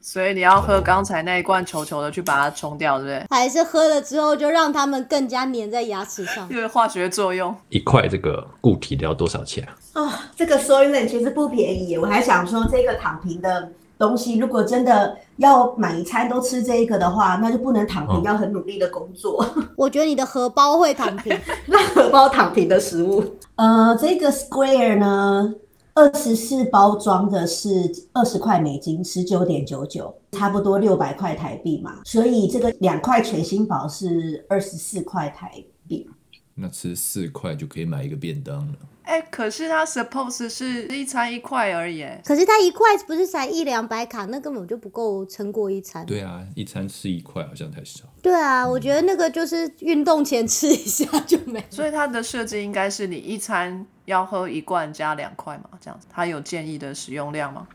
所以你要喝刚才那一罐球球的去把它冲掉，对不对？还是喝了之后就让它们更加粘在牙齿上。因为化学作用。一块这个固体的要多少钱啊？哦，这个 Soylent 其实不便宜耶，我还想说这个躺平的东西，如果真的要每一餐都吃这一个的话，那就不能躺平，哦要很努力的工作。我觉得你的荷包会躺平。那荷包躺平的食物，呃，这个 Square 呢，二十四包装的是二十块美金，十九点九九，差不多六百块台币嘛，所以这个两块全新宝是二十四块台币。那吃四块就可以买一个便当了。哎，可是它 suppose 是一餐一块而已，哎可是它一块不是才一两百卡，那根本就不够撑过一餐。对啊，一餐吃一块好像太少。对啊，我觉得那个就是运动前吃一下就没了。所以它的设计应该是你一餐要喝一罐加两块嘛，这样子。它有建议的使用量吗？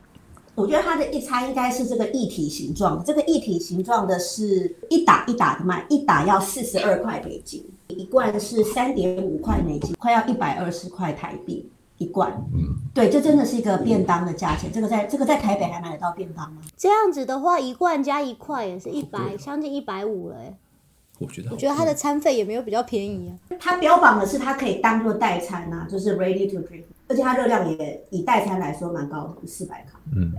我觉得它的一餐应该是这个一体形状的，这个一体形状的是一打一打的卖，一打要四十二块美金，一罐是三点五块美金，快要一百二十块台币一罐。嗯，对，这真的是一个便当的价钱。这个在这个在台北还买得到便当吗？这样子的话，一罐加一块也是一百，将近一百五了哎。我觉得好我觉得它的餐费也没有比较便宜啊。它标榜的是它可以当做代餐呐、就是 ready to drink，而且它热量也以代餐来说蛮高的，四百卡。嗯，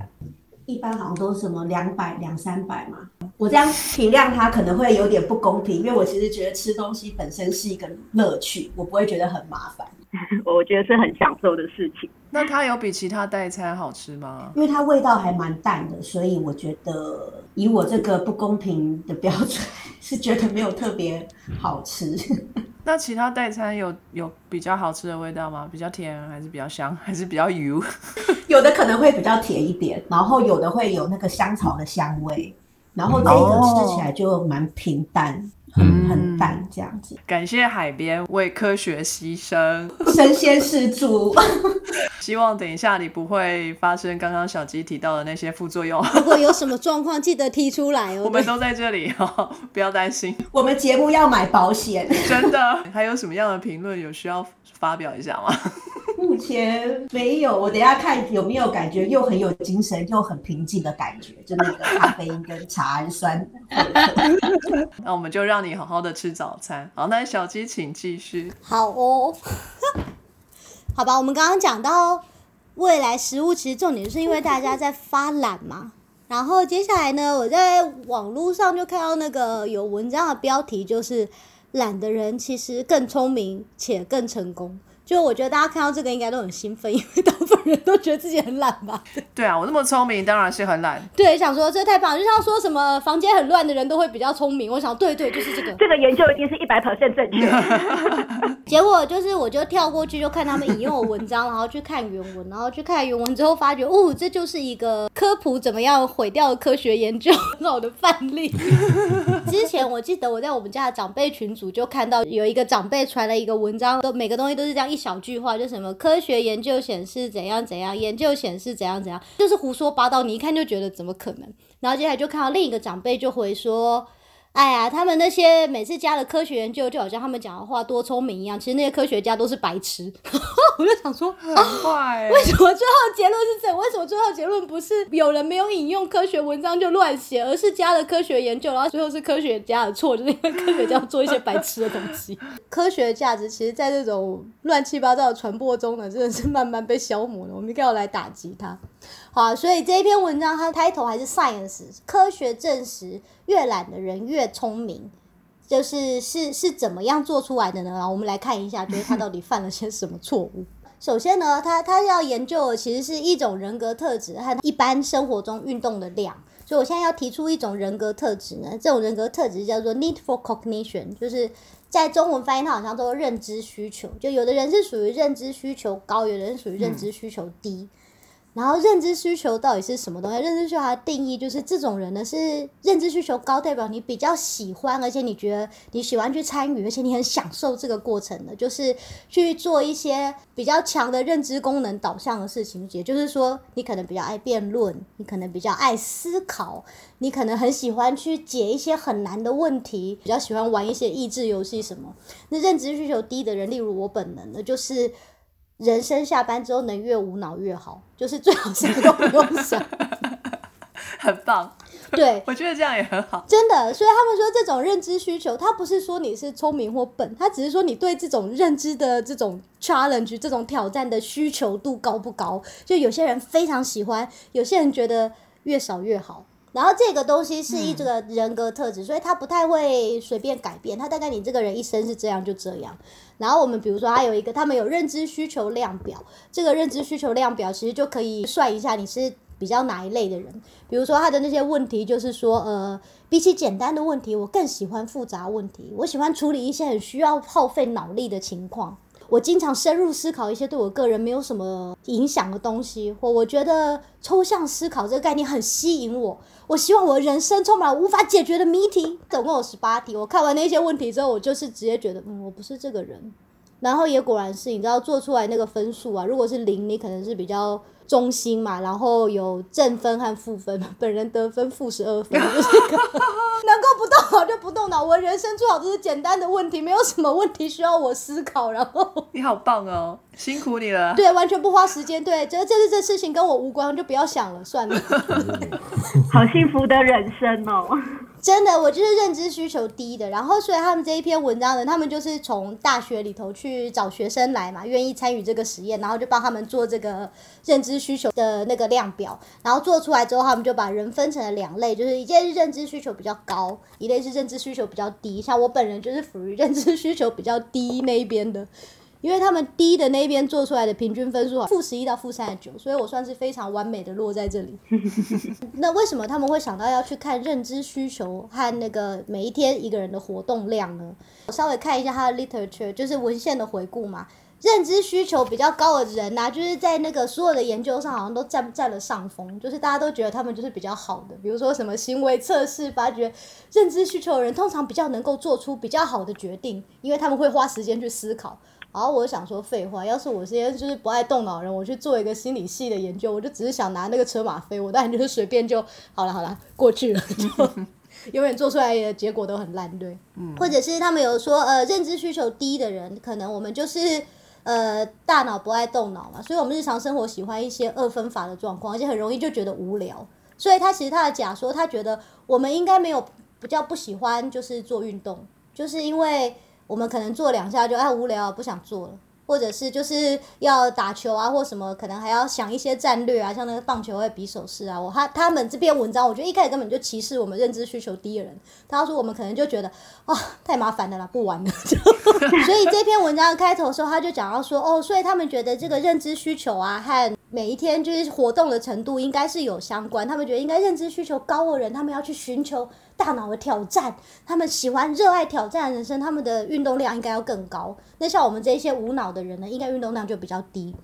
一般好像都是什么两百、两三百嘛。我这样体谅它可能会有点不公平，因为我其实觉得吃东西本身是一个乐趣，我不会觉得很麻烦，我觉得是很享受的事情。那它有比其他代餐好吃吗？因为它味道还蛮淡的，所以我觉得以我这个不公平的标准，是觉得没有特别好吃。那其他代餐有有比较好吃的味道吗？比较甜还是比较香，还是比较油？有的可能会比较甜一点，然后有的会有那个香草的香味，然后这个哦吃起来就蛮平淡，很嗯很淡这样子，感谢海边为科学牺牲。身先士卒。希望等一下你不会发生刚刚小鸡提到的那些副作用。如果有什么状况，记得提出来哦。我们都在这里 哦，不要担心。我们节目要买保险，真的，还有什么样的评论有需要发表一下吗？目前没有。我等一下看有没有感觉又很有精神又很平静的感觉，就那个咖啡因跟茶氨酸。那我们就让你好好的吃早餐。好，那小鸡请继续。好哦，好吧，我们刚刚讲到未来食物，其实重点是因为大家在发懒嘛。然后接下来呢，我在网络上就看到那个有文章的标题，就是懒的人其实更聪明且更成功。就我觉得大家看到这个应该都很兴奋，因为大部分人都觉得自己很懒吧。对啊，我那么聪明，当然是很懒。对，想说这太棒了，就像说什么房间很乱的人都会比较聪明。我想，对对，就是这个。这个研究一定是一百 percent 正确。结果就是，我就跳过去，就看他们引用的文章，然后去看原文，然后去看原文之后，发觉哦，这就是一个科普怎么样毁掉科学研究很好的范例。之前我记得我在我们家的长辈群组就看到有一个长辈传了一个文章，都每个东西都是这样一小句话，就什么科学研究显示怎样怎样，研究显示怎样怎样，就是胡说八道，你一看就觉得怎么可能。然后接下来就看到另一个长辈就回说。哎呀，他们那些每次加了科学研究，就好像他们讲的话多聪明一样，其实那些科学家都是白痴。我就想说，很坏欸。为什么最后结论是这样？为什么最后结论不是有人没有引用科学文章就乱写，而是加了科学研究，然后最后是科学家的错，就是因为科学家做一些白痴的东西。科学的价值其实在这种乱七八糟的传播中呢，真的是慢慢被消磨了。我们应该要来打击它。好，所以这一篇文章它的开头还是 science，科学证实越懒的人越聪明。就是是是怎么样做出来的呢？我们来看一下，就是他到底犯了些什么错误。首先呢，他他要研究的其实是一种人格特质和一般生活中运动的量。所以我现在要提出一种人格特质呢，这种人格特质叫做 need for cognition，就是在中文翻译它好像都认知需求。就有的人是属于认知需求高，有的人属于认知需求低。然后认知需求到底是什么东西？认知需求它的定义就是这种人呢是认知需求高，代表你比较喜欢，而且你觉得你喜欢去参与，而且你很享受这个过程的，就是去做一些比较强的认知功能导向的事情。也就是说，你可能比较爱辩论，你可能比较爱思考，你可能很喜欢去解一些很难的问题，比较喜欢玩一些益智游戏什么。那认知需求低的人，例如我本人呢，就是。人生下班之后能越无脑越好，就是最好什么都不用想，很棒。对，我觉得这样也很好。真的，所以他们说这种认知需求，他不是说你是聪明或笨，他只是说你对这种认知的这种 challenge、这种挑战的需求度高不高。就有些人非常喜欢，有些人觉得越少越好。然后这个东西是一个人格特质，所以他不太会随便改变。他大概你这个人一生是这样就这样。然后我们比如说，他有一个他们有认知需求量表，这个认知需求量表其实就可以算一下你是比较哪一类的人。比如说他的那些问题就是说，呃，比起简单的问题，我更喜欢复杂问题，我喜欢处理一些很需要耗费脑力的情况。我经常深入思考一些对我个人没有什么影响的东西，或我觉得抽象思考这个概念很吸引我。我希望我的人生充满无法解决的谜题，总共有十八题。我看完那些问题之后，我就是直接觉得，嗯，我不是这个人。然后也果然是，你知道做出来那个分数啊，如果是零，你可能是比较。中心嘛，然后有正分和负分，本人得分负十二分，就是能够不动脑就不动脑。我人生最好就是简单的问题，没有什么问题需要我思考。然后你好棒哦，辛苦你了。对，完全不花时间。对，觉得这是这事情跟我无关，就不要想了，算了。好幸福的人生哦。真的，我就是认知需求低的，然后所以他们这一篇文章呢，他们就是从大学里头去找学生来嘛，愿意参与这个实验，然后就帮他们做这个认知需求的那个量表，然后做出来之后，他们就把人分成了两类，就是一件是认知需求比较高，一类是认知需求比较低，像我本人就是属于认知需求比较低那一边的。因为他们低的那边做出来的平均分数负十一到负三十九，所以我算是非常完美的落在这里。那为什么他们会想到要去看认知需求和那个每一天一个人的活动量呢？我稍微看一下他的 literature，就是文献的回顾嘛。认知需求比较高的人呐，就是在那个所有的研究上好像都占占了上风，就是大家都觉得他们就是比较好的。比如说什么行为测试发觉，认知需求的人通常比较能够做出比较好的决定，因为他们会花时间去思考。然后我想说废话，要是我这些就是不爱动脑人，我去做一个心理系的研究，我就只是想拿那个车马费，我当然就是随便就好了，好了，过去了，就 永远做出来的结果都很烂，对。嗯。或者是他们有说，呃，认知需求低的人，可能我们就是呃大脑不爱动脑嘛，所以我们日常生活喜欢一些二分法的状况，而且很容易就觉得无聊。所以他其实他的假说，他觉得我们应该没有比较不喜欢，就是做运动，就是因为。我们可能做两下就哎无聊不想做了，或者是就是要打球啊或什么，可能还要想一些战略啊，像那个棒球会比手势啊。我他他们这篇文章，我觉得一开始根本就歧视我们认知需求低的人。他说我们可能就觉得啊太麻烦了啦，不玩了。所以这篇文章开头的时候他就讲到说哦，所以他们觉得这个认知需求啊和每一天就是活动的程度应该是有相关。他们觉得应该认知需求高的人，他们要去寻求。大脑的挑战，他们喜欢热爱挑战人生，他们的运动量应该要更高。那像我们这些无脑的人呢，应该运动量就比较低。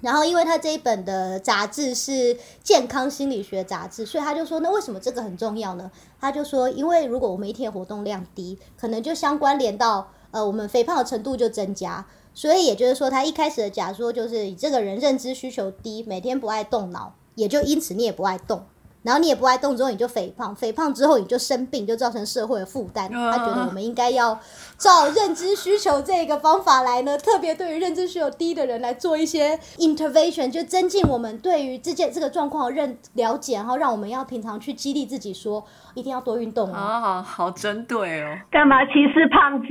然后，因为他这一本的杂志是健康心理学杂志，所以他就说，那为什么这个很重要呢？他就说，因为如果我们一天活动量低，可能就相关联到呃，我们肥胖的程度就增加。所以也就是说，他一开始的假说就是，你这个人认知需求低，每天不爱动脑，也就因此你也不爱动。然后你也不爱动之后你就肥胖，肥胖之后你就生病，就造成社会的负担。他觉得我们应该要照认知需求这个方法来呢，特别对于认知需求低的人来做一些 intervention，就增进我们对于这件这个状况的认了解，然后让我们要平常去激励自己说，一定要多运动哦。啊，好好针对哦。干嘛歧视胖子？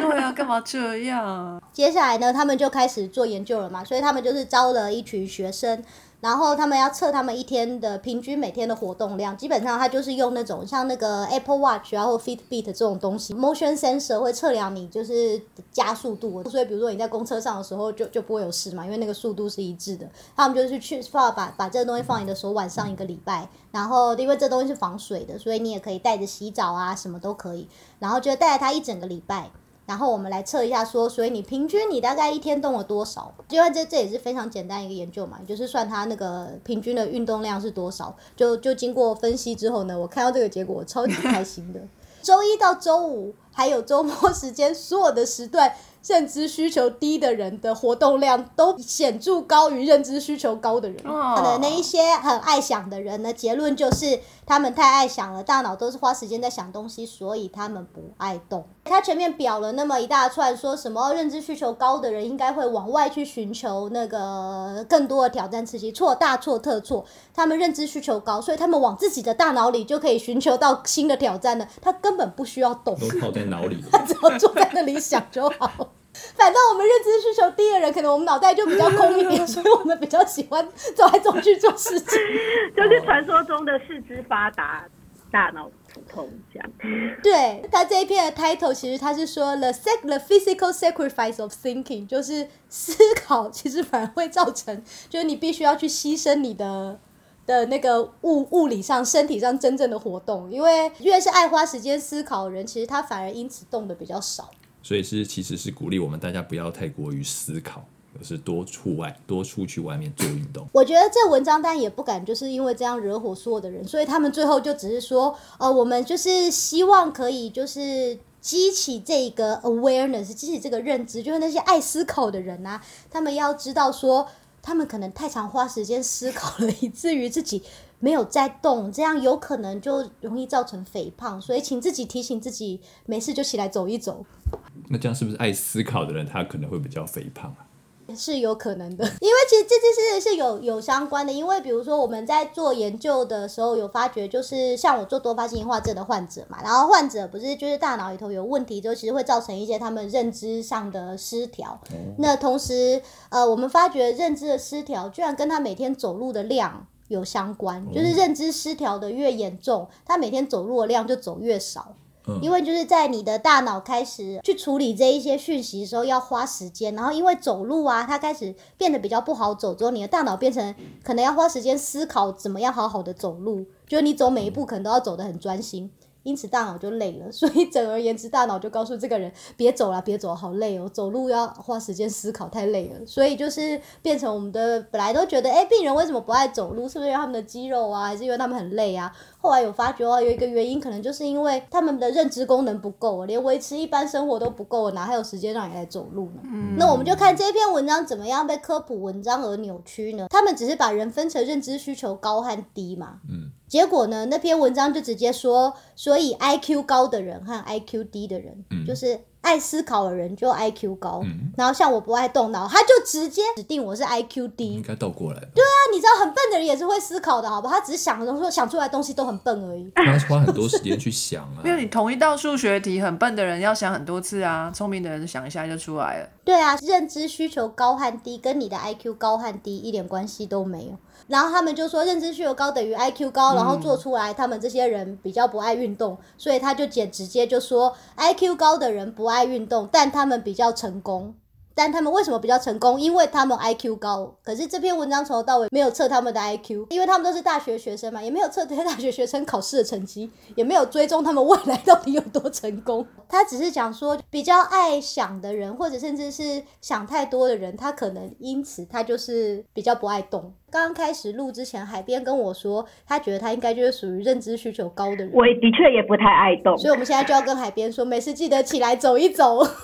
对啊，干嘛这样？接下来呢，他们就开始做研究了嘛，所以他们就是招了一群学生。然后他们要测他们一天的平均每天的活动量，基本上他就是用那种像那个 Apple Watch 啊或 Fitbit 这种东西，motion sensor 会测量你就是加速度，所以比如说你在公车上的时候就就不会有事嘛，因为那个速度是一致的。他们就是去放把把这个东西放你的手腕上一个礼拜，然后因为这东西是防水的，所以你也可以带着洗澡啊什么都可以，然后就带着它一整个礼拜。然后我们来测一下，说，所以你平均你大概一天动了多少？因为这这也是非常简单一个研究嘛，就是算它那个平均的运动量是多少。就就经过分析之后呢，我看到这个结果，我超级开心的。周一到周五还有周末时间，所有的时段。认知需求低的人的活动量都显著高于认知需求高的人。可能那一些很爱想的人呢，结论就是他们太爱想了，大脑都是花时间在想东西，所以他们不爱动。他前面表了那么一大串，说什么认知需求高的人应该会往外去寻求那个更多的挑战刺激，错大错特错。他们认知需求高，所以他们往自己的大脑里就可以寻求到新的挑战了。他根本不需要动，都泡在脑里，他只要坐在那里想就好。反正我们认知需求低的人，可能我们脑袋就比较空一点，所以我们比较喜欢走来走去做事情，就是传说中的四肢发达，大脑普通这样。对他这一篇的 title，其实他是说 the sac the physical sacrifice of thinking，就是思考其实反而会造成，就是你必须要去牺牲你的的那个物物理上、身体上真正的活动，因为越是爱花时间思考的人，其实他反而因此动的比较少。所以是其实是鼓励我们大家不要太过于思考，而是多出外多出去外面做运动。我觉得这文章当然也不敢就是因为这样惹火所有的人，所以他们最后就只是说，呃，我们就是希望可以就是激起这个 awareness，激起这个认知，就是那些爱思考的人啊，他们要知道说，他们可能太常花时间思考了，以至于自己。没有在动，这样有可能就容易造成肥胖，所以请自己提醒自己，没事就起来走一走。那这样是不是爱思考的人，他可能会比较肥胖啊？是有可能的，因为其实这件事是有有相关的。因为比如说我们在做研究的时候，有发觉就是像我做多发性硬化症的患者嘛，然后患者不是就是大脑里头有问题之后，其实会造成一些他们认知上的失调。那同时，呃，我们发觉认知的失调居然跟他每天走路的量。有相关，就是认知失调的越严重，他每天走路的量就走越少。因为就是在你的大脑开始去处理这一些讯息的时候，要花时间。然后因为走路啊，它开始变得比较不好走之后，你的大脑变成可能要花时间思考怎么样好好的走路，就是你走每一步可能都要走得很专心。因此大脑就累了，所以整而言之，大脑就告诉这个人别走了，别走，好累哦，走路要花时间思考，太累了。所以就是变成我们的本来都觉得，哎，病人为什么不爱走路？是不是因为他们的肌肉啊，还是因为他们很累啊？后来有发觉哦，有一个原因可能就是因为他们的认知功能不够，连维持一般生活都不够，哪还有时间让你来走路呢？那我们就看这篇文章怎么样被科普文章而扭曲呢？他们只是把人分成认知需求高和低嘛。嗯。结果呢？那篇文章就直接说，所以 I Q 高的人和 I Q 低的人，就是爱思考的人就 I Q 高，然后像我不爱动脑，他就直接指定我是 I Q 低。应该倒过来。对啊，你知道很笨的人也是会思考的，好吧？他只是想的时候想出来东西都很笨而已。他花很多时间去想啊。因为你同一道数学题，很笨的人要想很多次啊，聪明的人想一下就出来了。对啊，认知需求高和低跟你的 I Q 高和低一点关系都没有。然后他们就说认知需求高等于 IQ 高，然后做出来他们这些人比较不爱运动，所以他就简直接就说 IQ 高的人不爱运动，但他们比较成功。但他们为什么比较成功？因为他们 IQ 高。可是这篇文章从头到尾没有测他们的 IQ，因为他们都是大学学生嘛，也没有测这些大学学生考试的成绩，也没有追踪他们未来到底有多成功。他只是讲说，比较爱想的人，或者甚至是想太多的人，他可能因此他就是比较不爱动。刚刚开始录之前，海边跟我说，他觉得他应该就是属于认知需求高的人。我的确也不太爱动，所以我们现在就要跟海边说，没事记得起来走一走。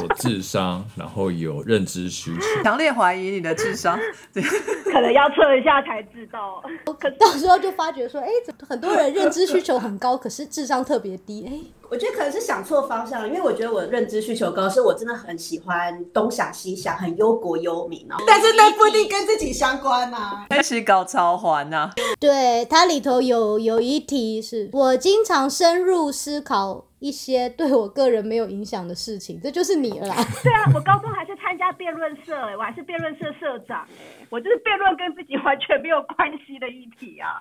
有智商，然后有认知需求。强烈怀疑你的智商，对，可能要测一下才知道。可到时候就发觉说，哎、很多人认知需求很高，可是智商特别低，哎、我觉得可能是想错方向了，因为我觉得我认知需求高，是我真的很喜欢东想西想，很忧国忧民哦。但是那不一定跟自己相关啊。开始搞超环呐、对，它里头有有一题是我经常深入思考一些对我个人没有影响的事情，这就是你了啦。对啊，我高中还是参加辩论社、哎，我还是辩论社社长、哎，我就是辩论跟自己完全没有关系的议题啊。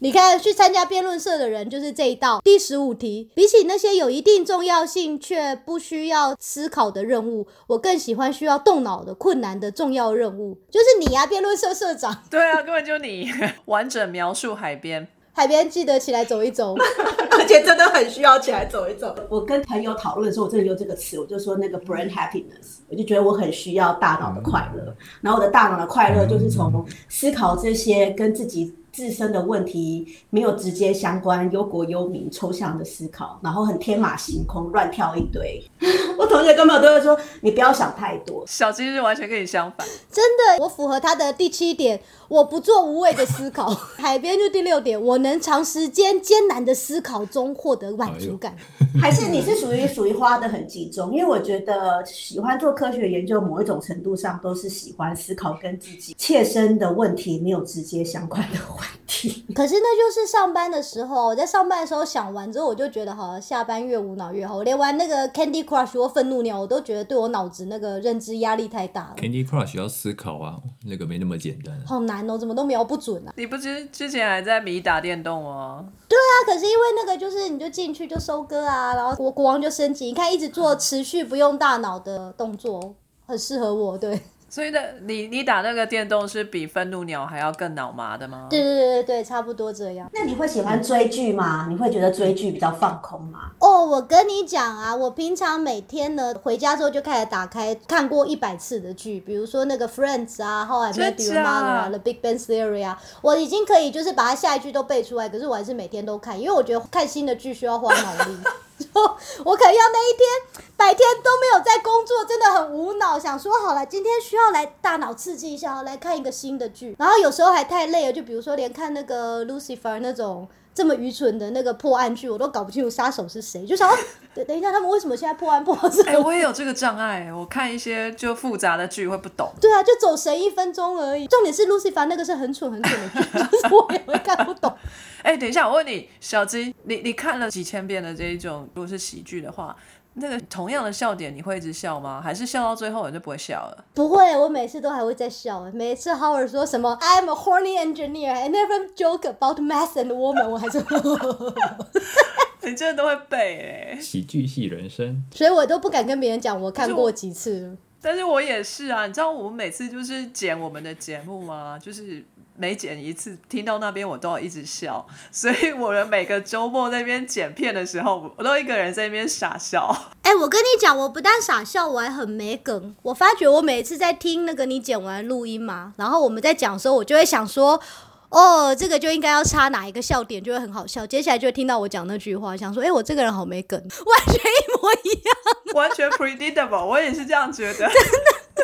你看，去参加辩论社的人就是这一道第十五题。比起那些有一定重要性却不需要思考的任务，我更喜欢需要动脑的困难的重要任务。就是你呀、辩论社社长，对啊，根本就你 完整描述海边。海边记得起来走一走。而且真的很需要起来走一走。我跟朋友讨论的时候，我真的用这个词，我就说那个 brain happiness，我就觉得我很需要大脑的快乐。然后我的大脑的快乐就是从思考这些跟自己自身的问题没有直接相关、忧国忧民、抽象的思考，然后很天马行空、乱跳一堆。我同学跟朋友都会说，你不要想太多。小鸡是完全跟你相反，真的，我符合他的第七点，我不做无谓的思考。海边就第六点，我能长时间艰难的思考中获得满足感。还是你是属于属于花的很集中？因为我觉得喜欢做科学研究，某一种程度上都是喜欢思考跟自己切身的问题没有直接相关的问题。可是那就是上班的时候，我在上班的时候想完之后，我就觉得好像，下班越无脑越好。我连玩那个 Candy Crush 或愤怒鸟，我都觉得对我脑子那个认知压力太大了，Candy Crush 要思考啊，那个没那么简单。好难哦，怎么都瞄不准啊。你不之之前还在迷打电动哦？对啊可是因为那个就是你就进去就收割啊，然后国国王就升级，你看一直做持续不用大脑的动作，很适合我。对，所以呢，你你打那个电动是比愤怒鸟还要更脑麻的吗？对对对对对，差不多这样。那你会喜欢追剧吗？你会觉得追剧比较放空吗？哦，我跟你讲啊，我平常每天呢回家之后就开始打开看过一百次的剧，比如说那个 Friends 啊，How I Met 真 Your 假 Mother 啊，The Big Bang Theory 啊，我已经可以就是把它下一句都背出来，可是我还是每天都看，因为我觉得看新的剧需要花脑力。就 我可能要那一天白天都没有在工作，真的很无脑，想说好了，今天需要来大脑刺激一下，来看一个新的剧。然后有时候还太累了，就比如说连看那个 Lucifer 那种这么愚蠢的那个破案剧，我都搞不清楚杀手是谁，就想，哦等 等一下，他们为什么现在破案破到这哎、个我也有这个障碍，我看一些就复杂的剧会不懂。对啊，就走神一分钟而已。重点是 Lucifer 那个是很蠢很蠢的剧，就是我也会看不懂。哎、等一下，我问你，小鸡，你你看了几千遍的这一种，如果是喜剧的话，那个同样的笑点，你会一直笑吗？还是笑到最后你就不会笑了？不会，我每次都还会再笑。每次 Howard 说什么 I'm a horny engineer, I never joke about math and woman，我还是，你真的都会背哎、喜剧系人生，所以我都不敢跟别人讲我看过几次了。但是我也是啊，你知道我们每次就是剪我们的节目吗？就是每剪一次，听到那边我都要一直笑，所以我的每个周末那边剪片的时候，我都一个人在那边傻笑。哎、我跟你讲，我不但傻笑，我还很没梗。我发觉我每次在听那个你剪完录音嘛，然后我们在讲的时候，我就会想说。哦，这个就应该要插哪一个笑点，就会很好笑。接下来就会听到我讲那句话，想说，哎、我这个人好没梗，完全一模一样。完全 predictable，我也是这样觉得。真的，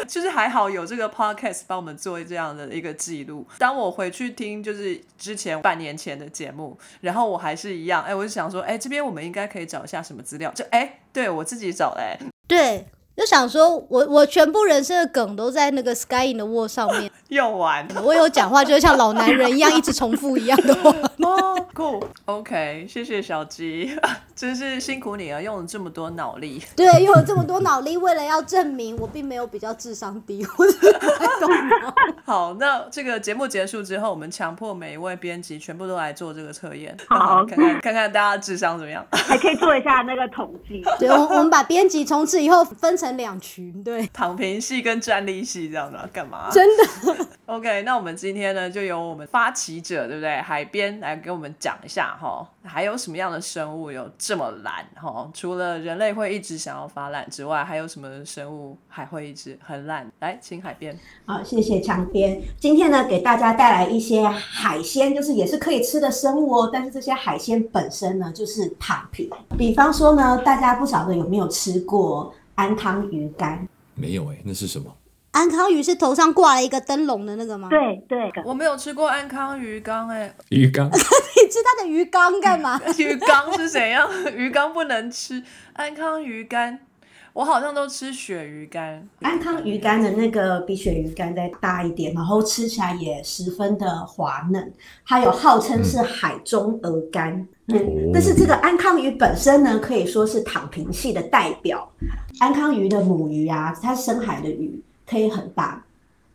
就是还好有这个 podcast 帮我们做这样的一个记录。当我回去听，就是之前半年前的节目，然后我还是一样，哎，我就想说，哎，这边我们应该可以找一下什么资料，就哎，对我自己找哎、对，就想说我我全部人生的梗都在那个 Sky in the Wall 上面。用完。我有讲话就是像老男人一样，一直重复一样的话。哦，cool，OK，、谢谢小鸡，真是辛苦你了，用了这么多脑力。对，用了这么多脑力，为了要证明我并没有比较智商低，我只是不太动脑。好，那这个节目结束之后，我们强迫每一位编辑全部都来做这个测验，好 看看看看大家智商怎么样。还可以做一下那个统计。对，我我们把编辑从此以后分成成两群，对，躺平系跟站立系这样的干嘛？真的。OK，那我们今天呢，就由我们发起者，对不对？海边来给我们讲一下哈，还有什么样的生物有这么懒哈？除了人类会一直想要发懒之外，还有什么生物还会一直很懒？来，请海边。好，谢谢强边。今天呢，给大家带来一些海鲜，就是也是可以吃的生物哦。但是这些海鲜本身呢，就是躺平。比方说呢，大家不晓得有没有吃过安康鱼干？没有哎、那是什么？安康鱼是头上挂了一个灯笼的那个吗？，对对，我没有吃过安康鱼缸哎、鱼缸你吃它的鱼缸干嘛？鱼缸是怎样？鱼缸不能吃，安康鱼干，我好像都吃鳕鱼干。安康鱼干的那个比鳕鱼干再大一点，然后吃起来也十分的滑嫩，它有号称是海中鹅肝。嗯，但是这个安康鱼本身呢，可以说是躺平系的代表。安康鱼的母鱼啊，它深海的鱼可以很大，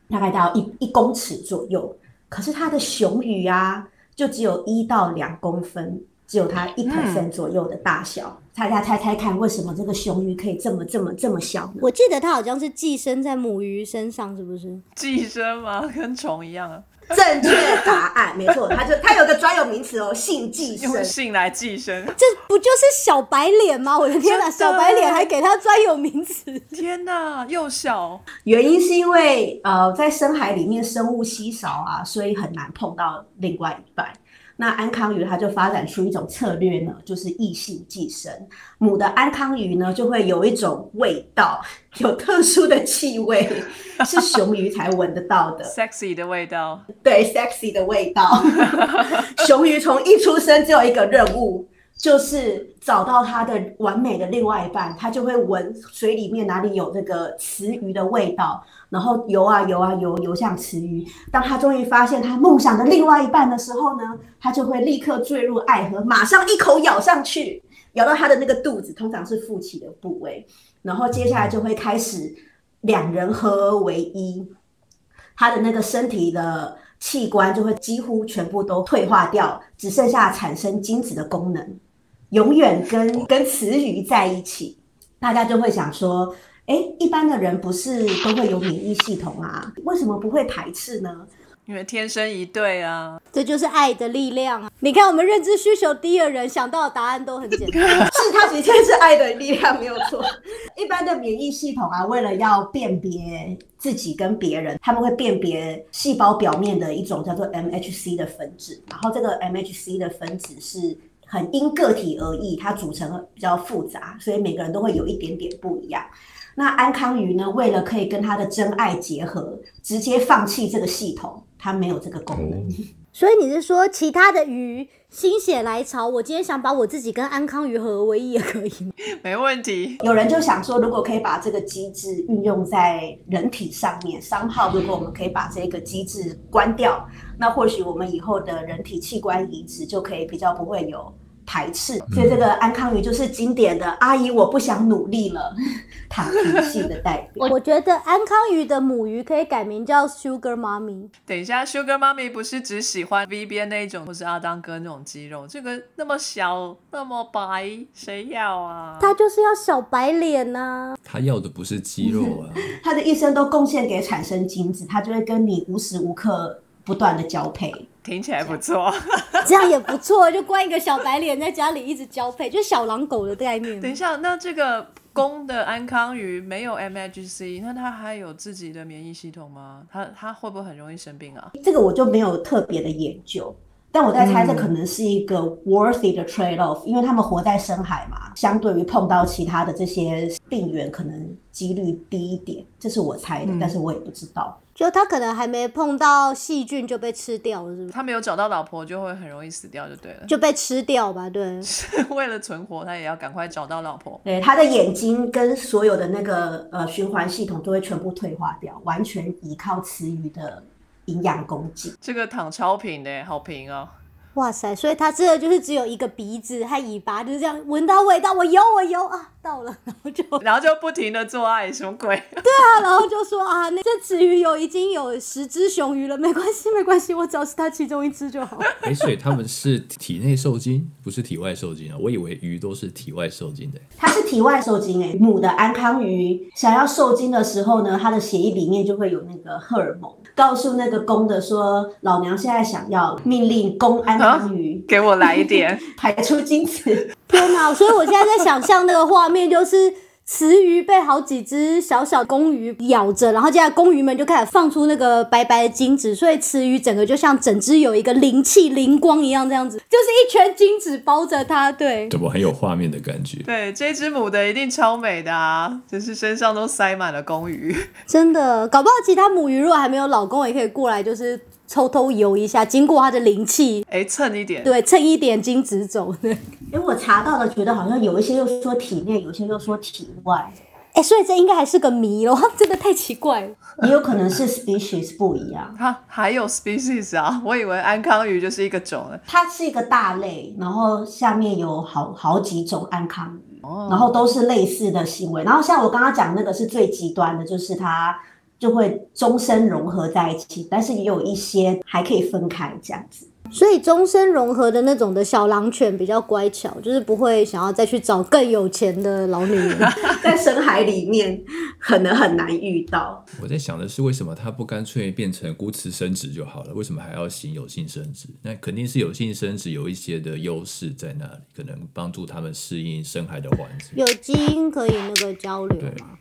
大概到一一公尺左右。可是它的雄鱼啊，就只有一到两公分，只有它一 percent 左右的大小。大家猜猜看，为什么这个雄鱼可以这么这么这么小呢？我记得它好像是寄生在母鱼身上，是不是？寄生吗？跟虫一样啊，正确答案，没错，它就它有个专有名词哦，性寄生。用性来寄生。这不就是小白脸吗？我的天哪，小白脸还给它专有名词。天哪，幼小，原因是因为呃，在深海里面生物稀少啊，所以很难碰到另外一半。那安康鱼它就发展出一种策略呢，就是异性寄生。母的安康鱼呢，就会有一种味道，有特殊的气味，是雄鱼才闻得到的。sexy 的味道。对，sexy 的味道。雄鱼从一出生只有一个任务，就是找到它的完美的另外一半，它就会闻水里面哪里有这个雌鱼的味道，然后游啊游啊游，游向雌鱼。当他终于发现他梦想的另外一半的时候呢，他就会立刻坠入爱河，马上一口咬上去，咬到他的那个肚子，通常是腹鳍的部位，然后接下来就会开始两人合而为一。他的那个身体的器官就会几乎全部都退化掉，只剩下产生精子的功能，永远跟跟雌鱼在一起。大家就会想说，哎，一般的人不是都会有免疫系统啊，为什么不会排斥呢？因为天生一对啊，这就是爱的力量啊！你看，我们认知需求低的人想到的答案都很简单。是它的确是爱的力量，没有错。一般的免疫系统啊，为了要辨别自己跟别人，他们会辨别细胞表面的一种叫做 MHC 的分子，然后这个 MHC 的分子是很因个体而异，它组成比较复杂，所以每个人都会有一点点不一样。那安康鱼呢，为了可以跟他的真爱结合，直接放弃这个系统，它没有这个功能。所以你是说，其他的鱼心血来潮，我今天想把我自己跟安康鱼合为一也可以吗？没问题。有人就想说，如果可以把这个机制运用在人体上面，商号如果我们可以把这个机制关掉，那或许我们以后的人体器官移植就可以比较不会有排斥。所以这个安康鱼就是经典的“阿姨，我不想努力了”躺平系的代表。我觉得安康鱼的母鱼可以改名叫 Sugar Mommy。等一下，Sugar Mommy 不是只喜欢 V 边那一种，或是阿当哥那种肌肉，这个那么小那么白，谁要啊？他就是要小白脸呐、他要的不是肌肉啊，他的一生都贡献给产生精子，他就会跟你无时无刻不断的交配。听起来不错。这样也不错，就关一个小白脸在家里一直交配，就小狼狗的概念。等一下，那这个公的安康鱼没有 MHC，那它还有自己的免疫系统吗？它它会不会很容易生病啊？这个我就没有特别的研究，但我在猜这可能是一个 worthy 的 trade off，、因为他们活在深海嘛，相对于碰到其他的这些病源，可能几率低一点，这是我猜的，但是我也不知道。就他可能还没碰到细菌就被吃掉了，是不是？他没有找到老婆，就会很容易死掉，就对了。就被吃掉吧，对。为了存活，他也要赶快找到老婆。对，他的眼睛跟所有的那个呃循环系统都会全部退化掉，完全依靠雌鱼的营养供给。这个躺超平的，好平哦。哇塞！所以它真的就是只有一个鼻子和尾巴，就是这样闻到味道，我游我游啊，到了，然后就然后就不停的做爱，什么鬼？对啊，然后就说啊，那这雌鱼有已经有十只雄鱼了，没关系没关系，我只要是它其中一只就好。哎，所以他们是体内受精，不是体外受精啊？我以为鱼都是体外受精的。它是体外受精诶，母的安康鱼想要受精的时候呢，它的血液里面就会有那个荷尔蒙，告诉那个公的说，老娘现在想要命令公安康鱼给我来一点。排出精子。天哪！所以我现在在想象那个画面，就是雌鱼被好几只小小公鱼咬着，然后接下来公鱼们就开始放出那个白白的精子，所以雌鱼整个就像整只有一个灵气灵光一样，这样子，就是一圈精子包着它。对，怎么很有画面的感觉？对，这只母的一定超美的啊，就是身上都塞满了公鱼。真的，搞不好其他母鱼如果还没有老公，也可以过来，就是偷偷游一下，经过它的灵气，哎，蹭一点。对，蹭一点精子走。对，因为我查到了，觉得好像有一些又说体内，有一些又说体外，哎，所以这应该还是个谜咯，真的太奇怪了。也有可能是 species 不一样。它还有 species 啊，我以为安康鱼就是一个种了。它是一个大类，然后下面有好好几种安康鱼，哦然后都是类似的行为。然后像我刚刚讲那个是最极端的，就是它就会终身融合在一起，但是也有一些还可以分开这样子。所以终身融合的那种的小狼犬比较乖巧，就是不会想要再去找更有钱的老女人。在深海里面可能很难遇到。我在想的是，为什么它不干脆变成孤雌生殖就好了？为什么还要行有性生殖？那肯定是有性生殖有一些的优势在那里，可能帮助他们适应深海的环境。有基因可以那个交流嘛，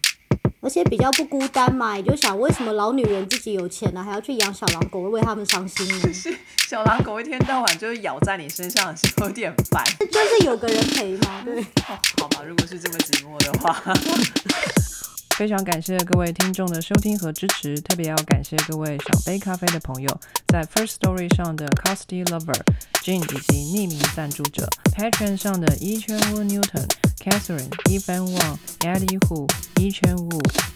而且比较不孤单嘛。也就想为什么老女人自己有钱了、还要去养小狼狗，为他们伤心呢？是 小狼狗一天到晚就是咬在你身上，是有点烦。就是有个人陪嘛，对。哦，好吧，如果是这么寂寞的话。非常感谢各位听众的收听和支持，特别要感谢各位赏杯咖啡的朋友，在 First Story 上的 Costy Lover、Jane 以及匿名赞助者，Patreon 上的一圈屋 Newton、Catherine、Evan Wang、Eddie Hu、一圈屋、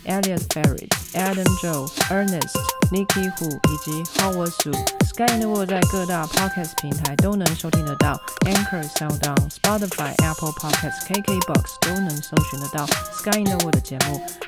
Elliot Ferry、Adam Joe、Ernest、Nikki Hu 以及 Howard Su。Sky in the World 在各大 Podcast 平台都能收听得到，Anchor、SoundOn、Spotify、Apple Podcasts、KKBox 都能搜寻得到 Sky in the World 的节目。